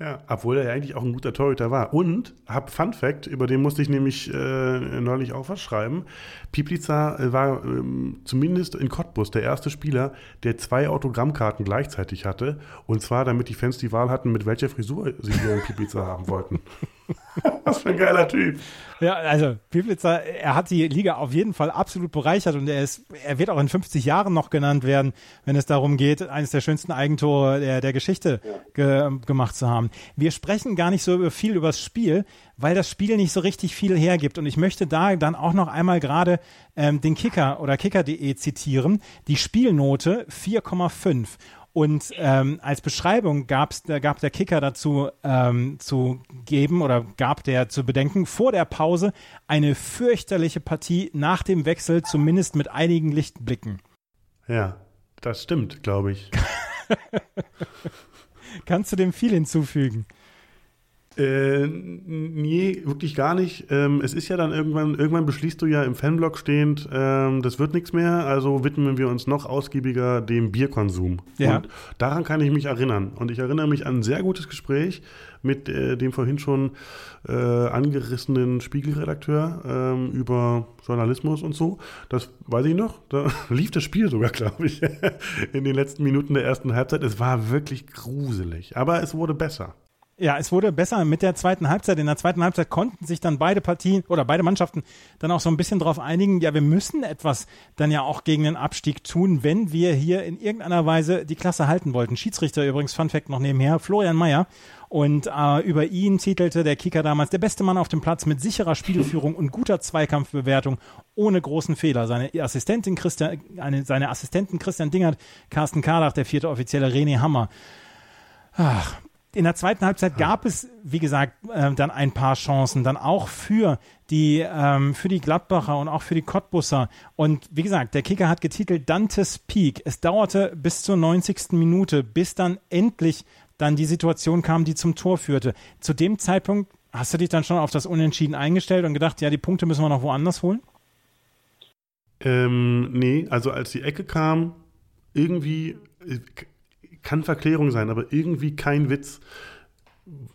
Ja, obwohl er ja eigentlich auch ein guter Torhüter war. Und, hab Fun Fact, über den musste ich nämlich äh, neulich auch was schreiben. Piplica äh, war ähm, zumindest in Cottbus der erste Spieler, der zwei Autogrammkarten gleichzeitig hatte. Und zwar, damit die Fans die Wahl hatten, mit welcher Frisur sie ihren Piplica haben wollten. (laughs) (laughs) Was für ein geiler Typ. Ja, also Piplitzer, er hat die Liga auf jeden Fall absolut bereichert und er ist, er wird auch in 50 Jahren noch genannt werden, wenn es darum geht, eines der schönsten Eigentore der, der Geschichte ge, gemacht zu haben. Wir sprechen gar nicht so viel über das Spiel, weil das Spiel nicht so richtig viel hergibt. Und ich möchte da dann auch noch einmal gerade ähm, den Kicker oder kicker.de zitieren. Die Spielnote 4,5. Und ähm, als Beschreibung gab's, da gab der Kicker dazu ähm, zu geben oder gab der zu bedenken, vor der Pause eine fürchterliche Partie nach dem Wechsel, zumindest mit einigen Lichtblicken. Ja, das stimmt, glaube ich. (laughs) Kannst du dem viel hinzufügen? Äh, nee, wirklich gar nicht. Ähm, es ist ja dann irgendwann, irgendwann beschließt du ja im Fanblog stehend, ähm, das wird nichts mehr, also widmen wir uns noch ausgiebiger dem Bierkonsum. Ja. Und daran kann ich mich erinnern. Und ich erinnere mich an ein sehr gutes Gespräch mit äh, dem vorhin schon äh, angerissenen Spiegelredakteur ähm, über Journalismus und so. Das weiß ich noch. Da (laughs) lief das Spiel sogar, glaube ich, (laughs) in den letzten Minuten der ersten Halbzeit. Es war wirklich gruselig, aber es wurde besser. Ja, es wurde besser mit der zweiten Halbzeit. In der zweiten Halbzeit konnten sich dann beide Partien oder beide Mannschaften dann auch so ein bisschen darauf einigen, ja, wir müssen etwas dann ja auch gegen den Abstieg tun, wenn wir hier in irgendeiner Weise die Klasse halten wollten. Schiedsrichter übrigens, Fun Fact noch nebenher, Florian Mayer. Und äh, über ihn titelte der Kicker damals der beste Mann auf dem Platz mit sicherer Spielführung und guter Zweikampfbewertung ohne großen Fehler. Seine Assistentin Christian, eine, seine Assistenten Christian Dingert, Carsten Kardach, der vierte Offizielle René Hammer. Ach, in der zweiten Halbzeit gab es, wie gesagt, äh, dann ein paar Chancen, dann auch für die, ähm, für die Gladbacher und auch für die Cottbusser. Und wie gesagt, der Kicker hat getitelt Dantes Peak. Es dauerte bis zur 90. Minute, bis dann endlich dann die Situation kam, die zum Tor führte. Zu dem Zeitpunkt hast du dich dann schon auf das Unentschieden eingestellt und gedacht, ja, die Punkte müssen wir noch woanders holen? Ähm, nee, also als die Ecke kam, irgendwie äh, kann Verklärung sein, aber irgendwie kein Witz.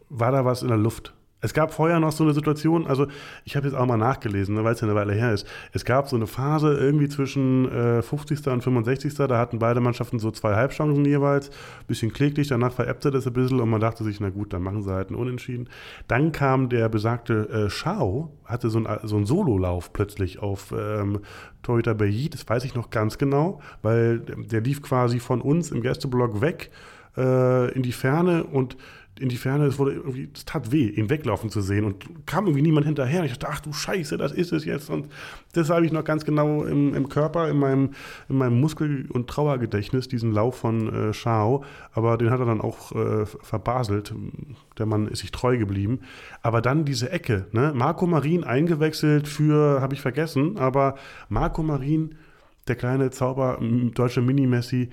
War da was in der Luft? Es gab vorher noch so eine Situation, also ich habe jetzt auch mal nachgelesen, ne, weil es ja eine Weile her ist. Es gab so eine Phase irgendwie zwischen äh, 50. und 65. Da hatten beide Mannschaften so zwei Halbchancen jeweils. Bisschen kläglich, danach veräppte das ein bisschen und man dachte sich, na gut, dann machen sie halt einen Unentschieden. Dann kam der besagte äh, Schau, hatte so, ein, so einen Sololauf plötzlich auf ähm, Torhüter Bayit, das weiß ich noch ganz genau, weil der lief quasi von uns im Gästeblock weg äh, in die Ferne und in die Ferne, es wurde irgendwie, es tat weh, ihn weglaufen zu sehen und kam irgendwie niemand hinterher. Und ich dachte, ach du Scheiße, das ist es jetzt. Und das habe ich noch ganz genau im, im Körper, in meinem, in meinem Muskel- und Trauergedächtnis, diesen Lauf von äh, Schau. Aber den hat er dann auch äh, verbaselt. Der Mann ist sich treu geblieben. Aber dann diese Ecke, ne? Marco Marin eingewechselt für, habe ich vergessen, aber Marco Marin, der kleine Zauber, deutsche Mini-Messi,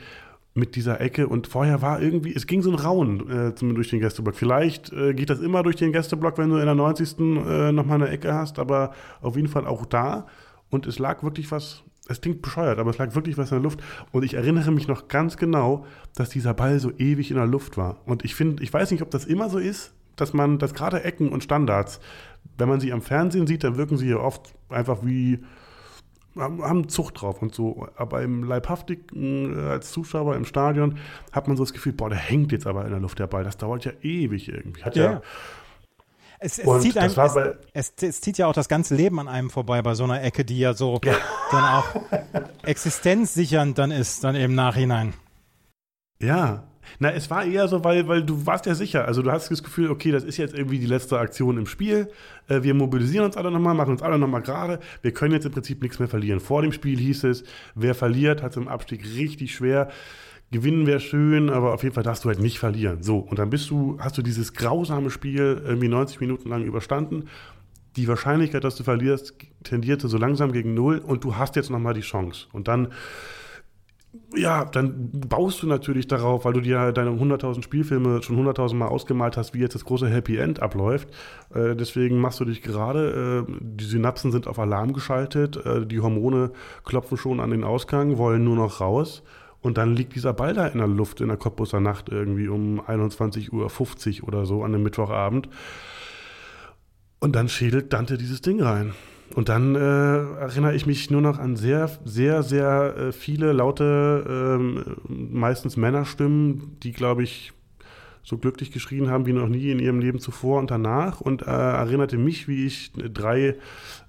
mit dieser Ecke und vorher war irgendwie, es ging so ein Rauen äh, durch den Gästeblock. Vielleicht äh, geht das immer durch den Gästeblock, wenn du in der 90. Äh, nochmal eine Ecke hast, aber auf jeden Fall auch da und es lag wirklich was, es klingt bescheuert, aber es lag wirklich was in der Luft und ich erinnere mich noch ganz genau, dass dieser Ball so ewig in der Luft war und ich finde, ich weiß nicht, ob das immer so ist, dass man, dass gerade Ecken und Standards, wenn man sie am Fernsehen sieht, dann wirken sie ja oft einfach wie haben Zucht drauf und so. Aber im Leibhaftigen, äh, als Zuschauer im Stadion, hat man so das Gefühl, boah, der hängt jetzt aber in der Luft, der Ball. Das dauert ja ewig irgendwie. Hat ja, ja es, es, zieht einem, es, es, zieht ja auch das ganze Leben an einem vorbei bei so einer Ecke, die ja so ja. dann auch (laughs) existenzsichernd dann ist, dann im Nachhinein. Ja, na, es war eher so, weil, weil du warst ja sicher. Also du hast das Gefühl, okay, das ist jetzt irgendwie die letzte Aktion im Spiel. Äh, wir mobilisieren uns alle nochmal, machen uns alle nochmal gerade. Wir können jetzt im Prinzip nichts mehr verlieren. Vor dem Spiel hieß es, wer verliert, hat es im Abstieg richtig schwer. Gewinnen wäre schön, aber auf jeden Fall darfst du halt nicht verlieren. So, und dann bist du, hast du dieses grausame Spiel irgendwie 90 Minuten lang überstanden. Die Wahrscheinlichkeit, dass du verlierst, tendierte so langsam gegen null und du hast jetzt nochmal die Chance. Und dann ja, dann baust du natürlich darauf, weil du dir deine 100.000 Spielfilme schon 100.000 Mal ausgemalt hast, wie jetzt das große Happy End abläuft. Äh, deswegen machst du dich gerade, äh, die Synapsen sind auf Alarm geschaltet, äh, die Hormone klopfen schon an den Ausgang, wollen nur noch raus. Und dann liegt dieser Ball da in der Luft in der Cottbusser Nacht irgendwie um 21.50 Uhr oder so an dem Mittwochabend. Und dann schädelt Dante dieses Ding rein. Und dann äh, erinnere ich mich nur noch an sehr, sehr, sehr äh, viele laute, äh, meistens Männerstimmen, die, glaube ich, so glücklich geschrien haben wie noch nie in ihrem Leben zuvor und danach und äh, erinnerte mich, wie ich drei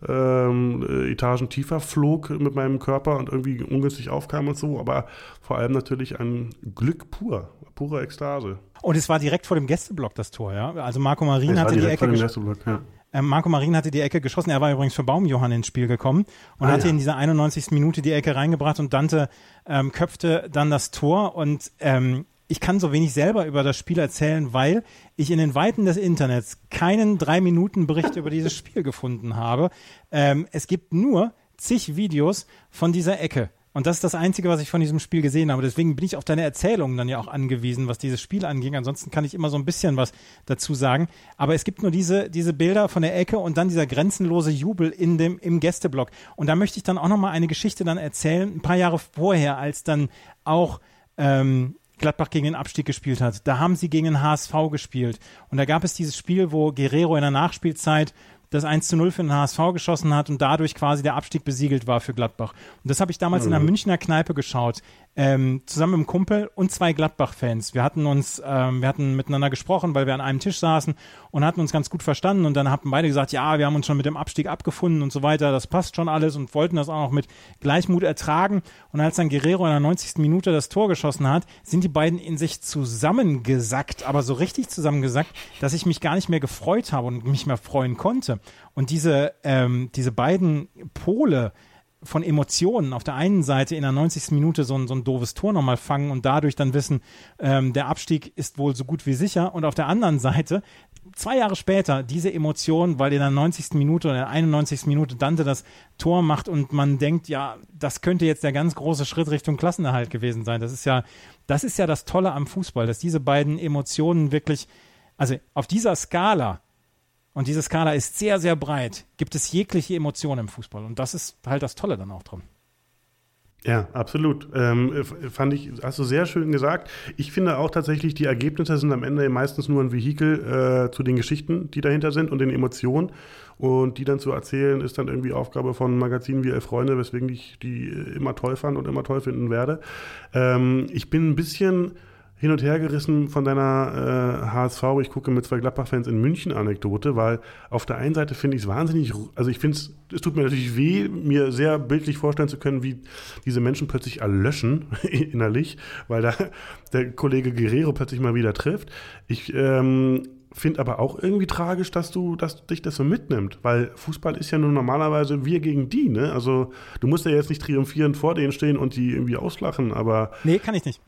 ähm, Etagen tiefer flog mit meinem Körper und irgendwie ungünstig aufkam und so, aber vor allem natürlich ein Glück pur, pure Ekstase. Und es war direkt vor dem Gästeblock das Tor, ja? Also Marco Marin hatte die Ecke vor dem Gästeblock, ja. Ähm, Marco Marin hatte die Ecke geschossen. Er war übrigens für Baumjohann ins Spiel gekommen und ah, hatte ja. in dieser 91. Minute die Ecke reingebracht und Dante ähm, köpfte dann das Tor und ähm, ich kann so wenig selber über das Spiel erzählen, weil ich in den Weiten des Internets keinen drei Minuten Bericht über dieses Spiel gefunden habe. Ähm, es gibt nur zig Videos von dieser Ecke. Und das ist das Einzige, was ich von diesem Spiel gesehen habe. Deswegen bin ich auf deine Erzählungen dann ja auch angewiesen, was dieses Spiel anging. Ansonsten kann ich immer so ein bisschen was dazu sagen. Aber es gibt nur diese, diese Bilder von der Ecke und dann dieser grenzenlose Jubel in dem, im Gästeblock. Und da möchte ich dann auch nochmal eine Geschichte dann erzählen, ein paar Jahre vorher, als dann auch ähm, Gladbach gegen den Abstieg gespielt hat. Da haben sie gegen den HSV gespielt. Und da gab es dieses Spiel, wo Guerrero in der Nachspielzeit das 1 zu 0 für den HSV geschossen hat und dadurch quasi der Abstieg besiegelt war für Gladbach. Und das habe ich damals mhm. in einer Münchner Kneipe geschaut ähm, zusammen mit einem Kumpel und zwei Gladbach-Fans. Wir hatten uns, ähm, wir hatten miteinander gesprochen, weil wir an einem Tisch saßen und hatten uns ganz gut verstanden und dann hatten beide gesagt, ja, wir haben uns schon mit dem Abstieg abgefunden und so weiter, das passt schon alles und wollten das auch noch mit Gleichmut ertragen. Und als dann Guerrero in der 90. Minute das Tor geschossen hat, sind die beiden in sich zusammengesackt, aber so richtig zusammengesackt, dass ich mich gar nicht mehr gefreut habe und mich mehr freuen konnte. Und diese, ähm, diese beiden Pole, von Emotionen auf der einen Seite in der 90. Minute so ein, so ein doofes Tor nochmal fangen und dadurch dann wissen, ähm, der Abstieg ist wohl so gut wie sicher und auf der anderen Seite zwei Jahre später diese Emotion, weil in der 90. Minute oder der 91. Minute Dante das Tor macht und man denkt, ja, das könnte jetzt der ganz große Schritt Richtung Klassenerhalt gewesen sein. Das ist ja, das ist ja das Tolle am Fußball, dass diese beiden Emotionen wirklich, also auf dieser Skala und diese Skala ist sehr, sehr breit. Gibt es jegliche Emotionen im Fußball. Und das ist halt das Tolle dann auch drin. Ja, absolut. Ähm, fand ich, hast du sehr schön gesagt. Ich finde auch tatsächlich, die Ergebnisse sind am Ende meistens nur ein Vehikel äh, zu den Geschichten, die dahinter sind und den Emotionen. Und die dann zu erzählen, ist dann irgendwie Aufgabe von Magazinen wie Elf Freunde, weswegen ich die immer toll fand und immer toll finden werde. Ähm, ich bin ein bisschen hin und her gerissen von deiner äh, HSV, ich gucke mit zwei Gladbach-Fans in München Anekdote, weil auf der einen Seite finde ich es wahnsinnig, also ich finde es, es tut mir natürlich weh, mir sehr bildlich vorstellen zu können, wie diese Menschen plötzlich erlöschen (laughs) innerlich, weil da der Kollege Guerrero plötzlich mal wieder trifft. Ich ähm, finde aber auch irgendwie tragisch, dass du, dass dich das so mitnimmt, weil Fußball ist ja nun normalerweise wir gegen die, ne? Also du musst ja jetzt nicht triumphierend vor denen stehen und die irgendwie auslachen, aber. Nee, kann ich nicht.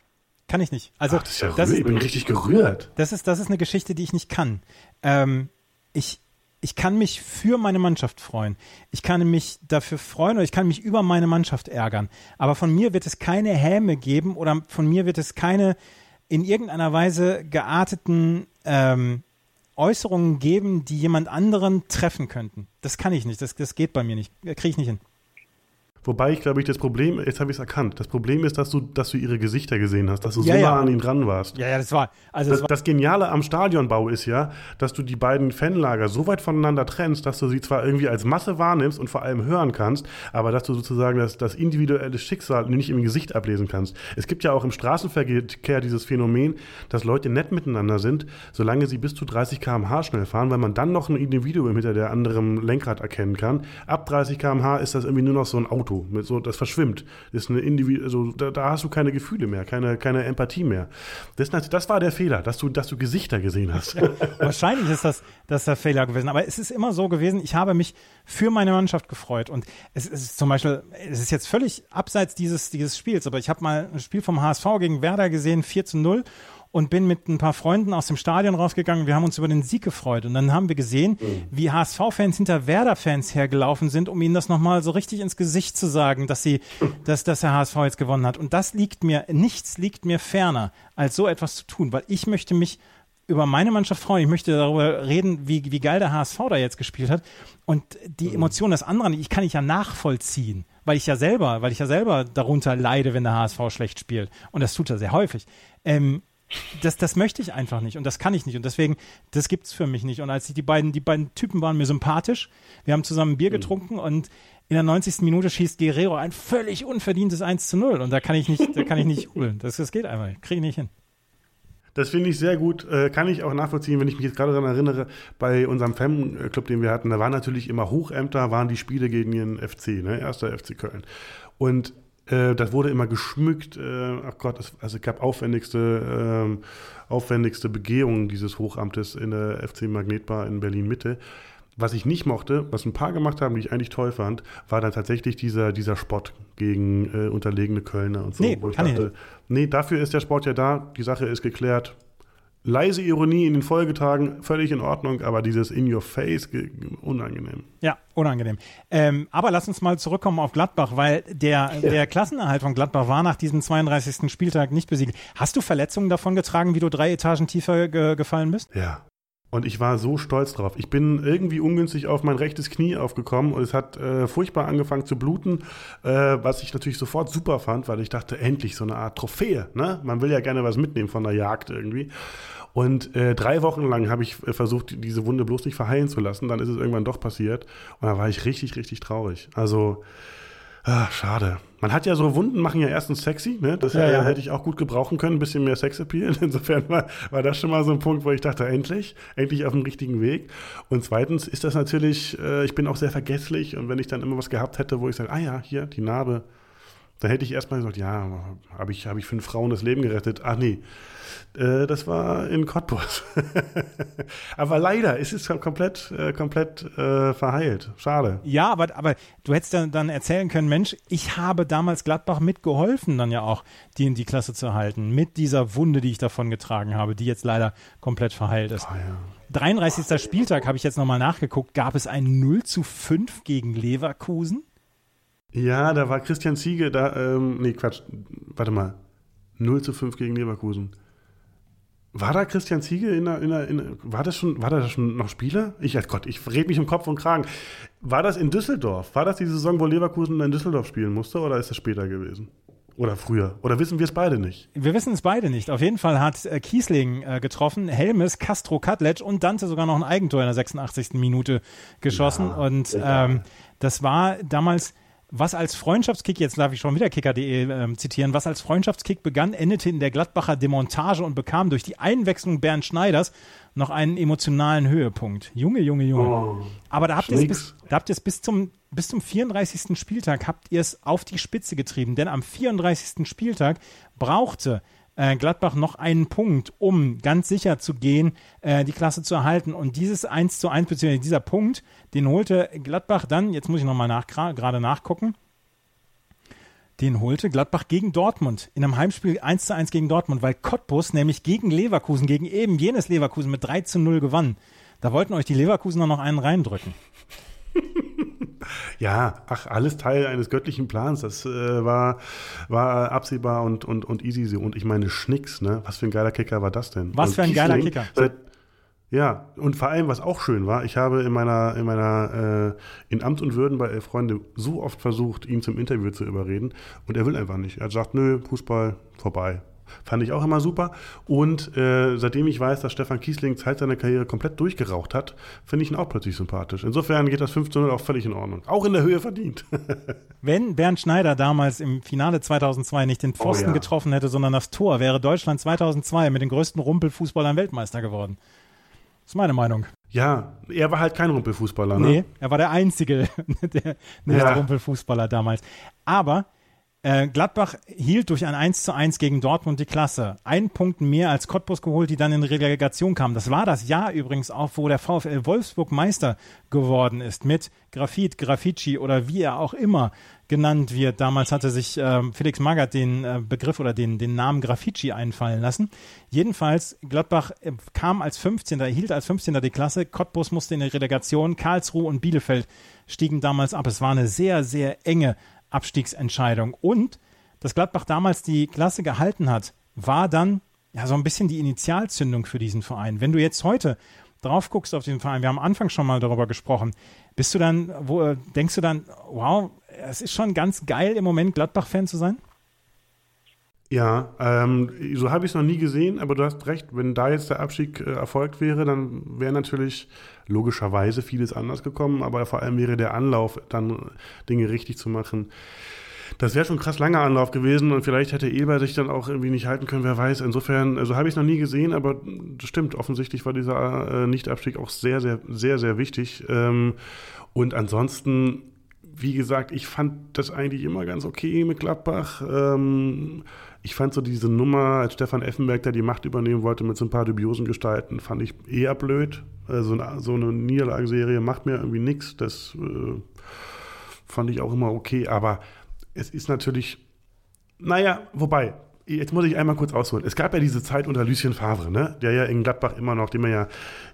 Kann ich nicht. Also, Ach, das ist ja das ist, ich bin richtig gerührt. Das ist, das ist eine Geschichte, die ich nicht kann. Ähm, ich, ich kann mich für meine Mannschaft freuen. Ich kann mich dafür freuen oder ich kann mich über meine Mannschaft ärgern. Aber von mir wird es keine Häme geben oder von mir wird es keine in irgendeiner Weise gearteten ähm, Äußerungen geben, die jemand anderen treffen könnten. Das kann ich nicht. Das, das geht bei mir nicht. Kriege ich nicht hin. Wobei ich glaube ich das Problem, jetzt habe ich es erkannt. Das Problem ist, dass du, dass du ihre Gesichter gesehen hast, dass du ja, so ja. nah an ihn dran warst. Ja, ja, das war. Also das, das, war das Geniale am Stadionbau ist ja, dass du die beiden Fanlager so weit voneinander trennst, dass du sie zwar irgendwie als Masse wahrnimmst und vor allem hören kannst, aber dass du sozusagen das, das individuelle Schicksal nicht im Gesicht ablesen kannst. Es gibt ja auch im Straßenverkehr dieses Phänomen, dass Leute nett miteinander sind, solange sie bis zu 30 km/h schnell fahren, weil man dann noch ein Individuum hinter der anderen Lenkrad erkennen kann. Ab 30 km/h ist das irgendwie nur noch so ein Auto mit so das verschwimmt. Das ist eine Individu also da, da, hast du keine Gefühle mehr, keine, keine Empathie mehr. Das, das war der Fehler, dass du, dass du Gesichter gesehen hast. Wahrscheinlich ist das, das der Fehler gewesen. Aber es ist immer so gewesen, ich habe mich für meine Mannschaft gefreut. Und es ist zum Beispiel, es ist jetzt völlig abseits dieses, dieses Spiels, aber ich habe mal ein Spiel vom HSV gegen Werder gesehen, 4 zu 0 und bin mit ein paar Freunden aus dem Stadion rausgegangen. Wir haben uns über den Sieg gefreut. Und dann haben wir gesehen, mhm. wie HSV-Fans hinter Werder-Fans hergelaufen sind, um ihnen das nochmal so richtig ins Gesicht zu sagen, dass sie, (laughs) dass, dass der HSV jetzt gewonnen hat. Und das liegt mir, nichts liegt mir ferner, als so etwas zu tun, weil ich möchte mich über meine Mannschaft freuen. Ich möchte darüber reden, wie, wie geil der HSV da jetzt gespielt hat. Und die mhm. Emotionen des anderen, ich kann ich ja nachvollziehen, weil ich ja selber, weil ich ja selber darunter leide, wenn der HSV schlecht spielt. Und das tut er sehr häufig. Ähm, das, das möchte ich einfach nicht und das kann ich nicht und deswegen, das gibt es für mich nicht. Und als ich die beiden, die beiden Typen waren mir sympathisch, wir haben zusammen ein Bier mhm. getrunken mhm. und in der 90. Minute schießt Guerrero ein völlig unverdientes 1 zu 0 und da kann ich nicht, da kann ich nicht (laughs) holen. Das, das geht einfach kriege ich nicht hin. Das finde ich sehr gut. Äh, kann ich auch nachvollziehen, wenn ich mich jetzt gerade daran erinnere, bei unserem Fanclub, den wir hatten, da waren natürlich immer Hochämter, waren die Spiele gegen den FC, ne? erster FC Köln. Und äh, das wurde immer geschmückt. Äh, ach Gott, es, also es gab aufwendigste, äh, aufwendigste Begehungen dieses Hochamtes in der FC Magnetbar in Berlin Mitte. Was ich nicht mochte, was ein paar gemacht haben, die ich eigentlich toll fand, war dann tatsächlich dieser, dieser Sport gegen äh, unterlegene Kölner und so. Nee, kann dachte, ich nicht. nee, dafür ist der Sport ja da, die Sache ist geklärt, leise Ironie in den Folgetagen, völlig in Ordnung, aber dieses In Your Face, unangenehm. Ja, unangenehm. Ähm, aber lass uns mal zurückkommen auf Gladbach, weil der, (laughs) ja. der Klassenerhalt von Gladbach war nach diesem 32. Spieltag nicht besiegt. Hast du Verletzungen davon getragen, wie du drei Etagen tiefer ge gefallen bist? Ja. Und ich war so stolz drauf. Ich bin irgendwie ungünstig auf mein rechtes Knie aufgekommen und es hat äh, furchtbar angefangen zu bluten, äh, was ich natürlich sofort super fand, weil ich dachte, endlich so eine Art Trophäe. Ne? Man will ja gerne was mitnehmen von der Jagd irgendwie. Und äh, drei Wochen lang habe ich äh, versucht, diese Wunde bloß nicht verheilen zu lassen. Dann ist es irgendwann doch passiert. Und da war ich richtig, richtig traurig. Also, ah, schade. Man hat ja so Wunden machen ja erstens sexy, ne? Das ja, ja. hätte ich auch gut gebrauchen können, ein bisschen mehr Sexappeal. (laughs) Insofern war, war das schon mal so ein Punkt, wo ich dachte, endlich, endlich auf dem richtigen Weg. Und zweitens ist das natürlich, äh, ich bin auch sehr vergesslich und wenn ich dann immer was gehabt hätte, wo ich sage, ah ja, hier, die Narbe, dann hätte ich erstmal gesagt, ja, habe ich, hab ich fünf Frauen das Leben gerettet. Ach nee, äh, das war in Cottbus. (laughs) aber leider ist es komplett, äh, komplett äh, verheilt. Schade. Ja, aber, aber du hättest dann, dann erzählen können, Mensch, ich habe damals Gladbach mitgeholfen, dann ja auch die in die Klasse zu halten, mit dieser Wunde, die ich davon getragen habe, die jetzt leider komplett verheilt ist. Oh, ja. 33. Spieltag habe ich jetzt nochmal nachgeguckt, gab es ein 0 zu 5 gegen Leverkusen? Ja, da war Christian Ziege, da, ähm, nee, Quatsch, warte mal. 0 zu 5 gegen Leverkusen. War da Christian Ziege in der, in der, in war das schon, war da schon noch Spieler? Ich, als Gott, ich rede mich im Kopf und Kragen. War das in Düsseldorf? War das die Saison, wo Leverkusen in Düsseldorf spielen musste oder ist das später gewesen? Oder früher? Oder wissen wir es beide nicht? Wir wissen es beide nicht. Auf jeden Fall hat äh, Kiesling äh, getroffen, Helmes, Castro Katlec und Dante sogar noch ein Eigentor in der 86. Minute geschossen. Ja, und ähm, das war damals Was als Freundschaftskick, jetzt darf ich schon wieder kicker.de äh, zitieren, was als Freundschaftskick begann, endete in der Gladbacher Demontage und bekam durch die Einwechslung Bernd Schneiders noch einen emotionalen Höhepunkt. Junge, Junge, Junge. Oh, Aber da habt ihr es bis, da habt bis zum bis zum 34. Spieltag habt ihr es auf die Spitze getrieben, denn am 34. Spieltag brauchte äh, Gladbach noch einen Punkt, um ganz sicher zu gehen, äh, die Klasse zu erhalten. Und dieses 1 zu 1, beziehungsweise dieser Punkt, den holte Gladbach dann, jetzt muss ich nochmal nach, gerade nachgucken, den holte Gladbach gegen Dortmund in einem Heimspiel 1 zu 1 gegen Dortmund, weil Cottbus nämlich gegen Leverkusen, gegen eben jenes Leverkusen mit 3 zu 0 gewann. Da wollten euch die Leverkusener noch einen reindrücken. Ja, ach, alles Teil eines göttlichen Plans. Das äh, war, war absehbar und, und, und easy. so. Und ich meine, Schnicks, ne? Was für ein geiler Kicker war das denn? Was Und für ein geiler Kiesling, Kicker. Seit, ja, und vor allem, was auch schön war, ich habe in meiner, in meiner, äh, in Amt und Würden bei Elf Freunde so oft versucht, ihn zum Interview zu überreden. Und er will einfach nicht. Er sagt, nö, Fußball, vorbei. Fand ich auch immer super. Und äh, seitdem ich weiß, dass Stefan Kiesling Zeit seiner Karriere komplett durchgeraucht hat, finde ich ihn auch plötzlich sympathisch. Insofern geht das 15 auch völlig in Ordnung. Auch in der Höhe verdient. (laughs) Wenn Bernd Schneider damals im Finale 2002 nicht den Pfosten ja. getroffen hätte, sondern das Tor, wäre Deutschland 2002 mit den größten Rumpelfußballern Weltmeister geworden. Das ist meine Meinung. ja, er war halt kein Rumpelfußballer. Ne? Nee, er war der einzige (laughs) der nicht Ja. Rumpelfußballer damals. Aber Gladbach hielt durch ein 1 zu 1 gegen Dortmund die Klasse. Ein Punkt mehr als Cottbus geholt, die dann in Relegation kamen. Das war das Jahr übrigens auch, wo der VfL Wolfsburg Meister geworden ist mit Grafit, Grafici oder wie er auch immer genannt wird. Damals hatte sich ähm, Felix Magath den äh, Begriff oder den, den Namen Grafici einfallen lassen. Jedenfalls, Gladbach äh, kam als 15. erhielt als 15. die Klasse. Cottbus musste in die Relegation. Karlsruhe und Bielefeld stiegen damals ab. Es war eine sehr, sehr enge Abstiegsentscheidung. Und dass Gladbach damals die Klasse gehalten hat, war dann ja so ein bisschen die Initialzündung für diesen Verein. Wenn du jetzt heute drauf guckst auf den Verein, wir haben am Anfang schon mal darüber gesprochen, bist du dann, wo denkst du dann, wow, es ist schon ganz geil im Moment Gladbach-Fan zu sein? Ja, ähm, so habe ich es noch nie gesehen, aber du hast recht, wenn da jetzt der Abstieg äh, erfolgt wäre, dann wäre natürlich logischerweise vieles anders gekommen, aber vor allem wäre der Anlauf, dann Dinge richtig zu machen. Das wäre schon krass langer Anlauf gewesen und vielleicht hätte Eber sich dann auch irgendwie nicht halten können, wer weiß. Insofern, also habe ich es noch nie gesehen, aber das stimmt, offensichtlich war dieser äh, Nichtabstieg auch sehr, sehr, sehr, sehr wichtig. Ähm, und ansonsten, wie gesagt, ich fand das eigentlich immer ganz okay mit Gladbach. Ähm, ich fand so diese Nummer, als Stefan Effenberg da die Macht übernehmen wollte mit so ein paar dubiosen Gestalten, fand ich eher blöd. So, eine, so eine Niederlagenserie macht mir irgendwie nichts. Das äh, fand ich auch immer okay. Aber es ist natürlich, naja, wobei, jetzt muss ich einmal kurz ausholen. Es gab ja diese Zeit unter Lucien Favre, ne? der ja in Gladbach immer noch, dem er ja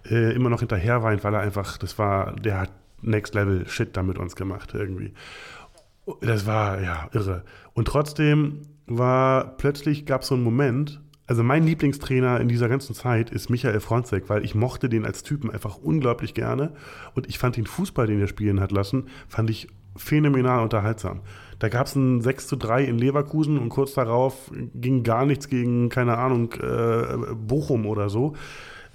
äh, immer noch hinterher weint, weil er einfach, das war, der hat Next Level Shit da mit uns gemacht irgendwie. Das war ja irre. Und trotzdem war plötzlich gab es so einen Moment. Also mein Lieblingstrainer in dieser ganzen Zeit ist Michael Fronzek, weil ich mochte den als Typen einfach unglaublich gerne und ich fand den Fußball, den er spielen hat lassen, fand ich phänomenal unterhaltsam. Da gab es ein 6 zu 3 in Leverkusen und kurz darauf ging gar nichts gegen, keine Ahnung, äh, Bochum oder so.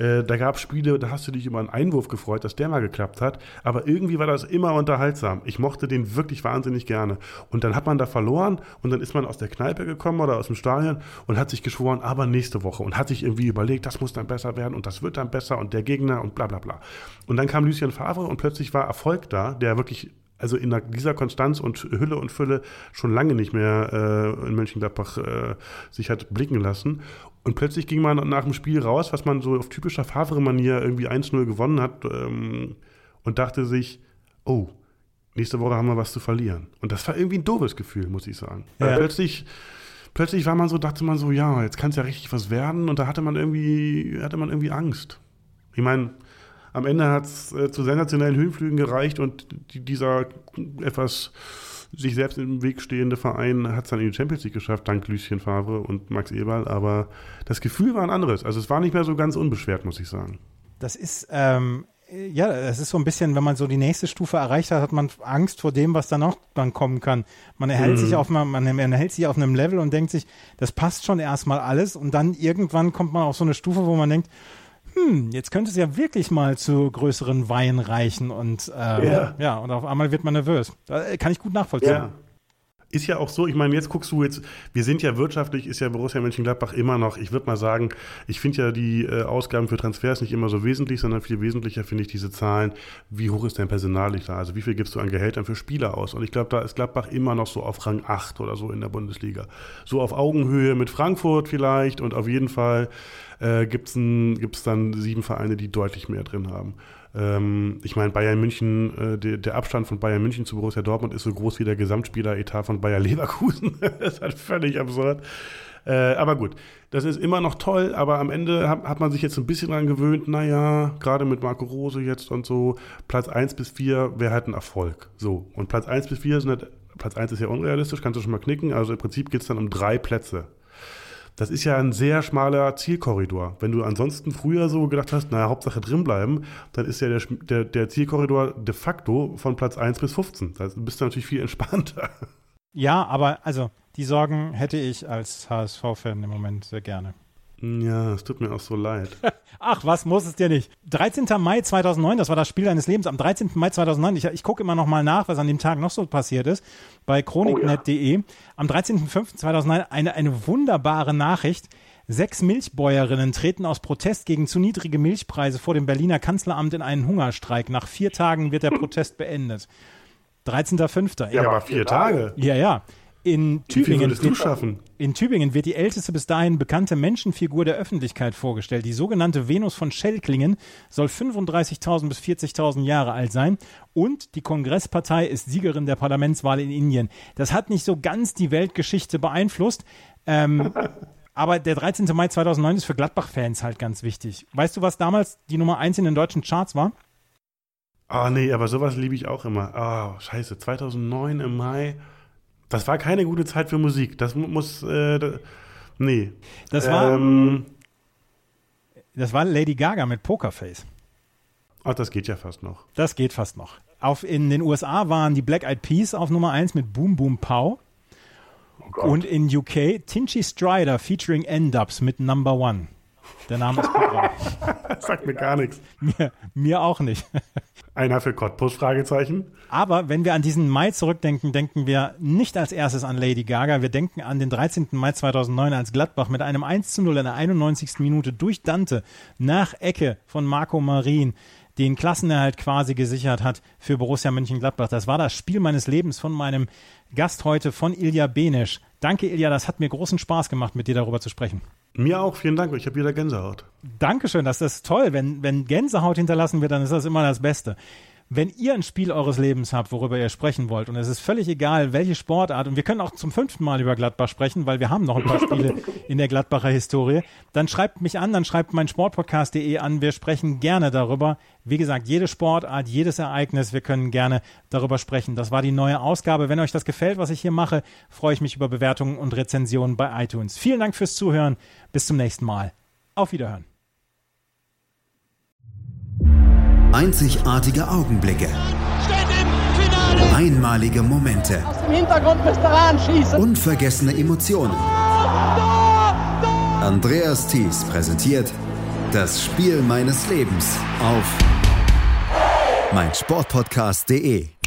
Äh, da gab es Spiele, da hast du dich über einen Einwurf gefreut, dass der mal geklappt hat. Aber irgendwie war das immer unterhaltsam. Ich mochte den wirklich wahnsinnig gerne. Und dann hat man da verloren und dann ist man aus der Kneipe gekommen oder aus dem Stadion und hat sich geschworen, aber nächste Woche. Und hat sich irgendwie überlegt, das muss dann besser werden und das wird dann besser und der Gegner und bla bla bla. Und dann kam Lucien Favre und plötzlich war Erfolg da, der wirklich also in dieser Konstanz und Hülle und Fülle schon lange nicht mehr äh, in Mönchengladbach äh, sich hat blicken lassen. Und plötzlich ging man nach dem Spiel raus, was man so auf typischer Favre-Manier irgendwie 1-0 gewonnen hat ähm, und dachte sich, oh, nächste Woche haben wir was zu verlieren. Und das war irgendwie ein doofes Gefühl, muss ich sagen. Ja. Plötzlich, plötzlich war man so, dachte man so, ja, jetzt kann es ja richtig was werden und da hatte man irgendwie, hatte man irgendwie Angst. Ich meine, am Ende hat es äh, zu sensationellen Höhenflügen gereicht und die, dieser etwas sich selbst im Weg stehende Verein hat es dann in die Champions League geschafft, dank Lucien Favre und Max Eberl. Aber das Gefühl war ein anderes. Also es war nicht mehr so ganz unbeschwert, muss ich sagen. Das ist, ähm, ja, das ist so ein bisschen, wenn man so die nächste Stufe erreicht hat, hat man Angst vor dem, was dann auch dann kommen kann. Man erhält sich auf man, man erhält sich auf einem Level und denkt sich, das passt schon erstmal alles und dann irgendwann kommt man auf so eine Stufe, wo man denkt, hm, jetzt könnte es ja wirklich mal zu größeren Weihen reichen und ähm, ja. ja, und auf einmal wird man nervös. Da kann ich gut nachvollziehen. Ja. Ist ja auch so, ich meine, jetzt guckst du jetzt, wir sind ja wirtschaftlich, ist ja Borussia Mönchengladbach immer noch, ich würde mal sagen, ich finde ja die äh, Ausgaben für Transfers nicht immer so wesentlich, sondern viel wesentlicher finde ich diese Zahlen, wie hoch ist dein Personal da, also wie viel gibst du an Gehältern für Spieler aus? Und ich glaube, da ist Gladbach immer noch so auf Rang 8 oder so in der Bundesliga. So auf Augenhöhe mit Frankfurt vielleicht und auf jeden Fall äh, gibt es dann sieben Vereine, die deutlich mehr drin haben. Ähm, ich meine, Bayern München, äh, der, Abstand von Bayern München zu Borussia Dortmund ist so groß wie der Gesamtspieleretat von Bayer Leverkusen. (laughs) das ist halt völlig absurd. Äh, aber gut, das ist immer noch toll, aber am Ende hat, hat man sich jetzt ein bisschen dran gewöhnt, naja, gerade mit Marco Rose jetzt und so, Platz 1 bis 4 wäre halt ein Erfolg. So, und Platz 1 bis 4 sind halt, Platz 1 ist ja unrealistisch, kannst du schon mal knicken, also im Prinzip geht es dann um drei Plätze das ist ja ein sehr schmaler Zielkorridor. Wenn du ansonsten früher so gedacht hast, naja, Hauptsache drinbleiben, dann ist ja der, der, der Zielkorridor de facto von Platz 1 bis 15. Da bist du natürlich viel entspannter. Ja, aber also die Sorgen hätte ich als HSV-Fan im Moment sehr gerne. Ja, es tut mir auch so leid. (laughs) Ach, was muss es dir nicht? 13. Mai 2009, das war das Spiel deines Lebens. Am 13. Mai 2009, ich, ich gucke immer noch mal nach, was an dem Tag noch so passiert ist, bei chroniknet.de. Oh, ja. Am 13.05.2009 eine, eine wunderbare Nachricht. Sechs Milchbäuerinnen treten aus Protest gegen zu niedrige Milchpreise vor dem Berliner Kanzleramt in einen Hungerstreik. Nach vier Tagen wird der (laughs) Protest beendet. 13.05. Ja, aber vier Tage. Ja, ja. In Tübingen, schaffen? in Tübingen wird die älteste bis dahin bekannte Menschenfigur der Öffentlichkeit vorgestellt. Die sogenannte Venus von Schellklingen soll 35.000 bis 40.000 Jahre alt sein und die Kongresspartei ist Siegerin der Parlamentswahl in Indien. Das hat nicht so ganz die Weltgeschichte beeinflusst. Ähm, (laughs) aber der 13. Mai 2009 ist für Gladbach-Fans halt ganz wichtig. Weißt du, was damals die Nummer 1 in den deutschen Charts war? Ah, oh, nee, aber sowas liebe ich auch immer. Ah, oh, scheiße, 2009 im Mai. Das war keine gute Zeit für Musik. Das muss, äh, nee. Das war, ähm, das war Lady Gaga mit Pokerface. Ach, das geht ja fast noch. Das geht fast noch. Auf, in den USA waren die Black Eyed Peas auf Nummer 1 mit Boom Boom Pow. Oh und in UK Tinchy Strider featuring N-Dubs mit Number One. Der Name ist Programm. (laughs) Sagt mir gar nichts. Mir, mir auch nicht. Einer für Cottbus? Fragezeichen. Aber wenn wir an diesen Mai zurückdenken, denken wir nicht als erstes an Lady Gaga. Wir denken an den 13. Mai 2009, als Gladbach mit einem 1 zu 0 in der 91. Minute durch Dante nach Ecke von Marco Marin den Klassenerhalt quasi gesichert hat für Borussia Mönchengladbach. Das war das Spiel meines Lebens von meinem Gast heute, von Ilja Benesch. Danke, Ilja, das hat mir großen Spaß gemacht, mit dir darüber zu sprechen. Mir auch, vielen Dank. Ich habe wieder Gänsehaut. Dankeschön, das ist toll. Wenn, wenn Gänsehaut hinterlassen wird, dann ist das immer das Beste. Wenn ihr ein Spiel eures Lebens habt, worüber ihr sprechen wollt, und es ist völlig egal, welche Sportart, und wir können auch zum fünften Mal über Gladbach sprechen, weil wir haben noch ein paar Spiele (laughs) in der Gladbacher Historie, dann schreibt mich an, dann schreibt mein Sportpodcast.de an. Wir sprechen gerne darüber. Wie gesagt, jede Sportart, jedes Ereignis, wir können gerne darüber sprechen. Das war die neue Ausgabe. Wenn euch das gefällt, was ich hier mache, freue ich mich über Bewertungen und Rezensionen bei iTunes. Vielen Dank fürs Zuhören. Bis zum nächsten Mal. Auf Wiederhören. Einzigartige Augenblicke. Einmalige Momente. Aus dem Hintergrund müsst ihr anschießen. Unvergessene Emotionen. Andreas Thies präsentiert das Spiel meines Lebens auf meinsportpodcast.de.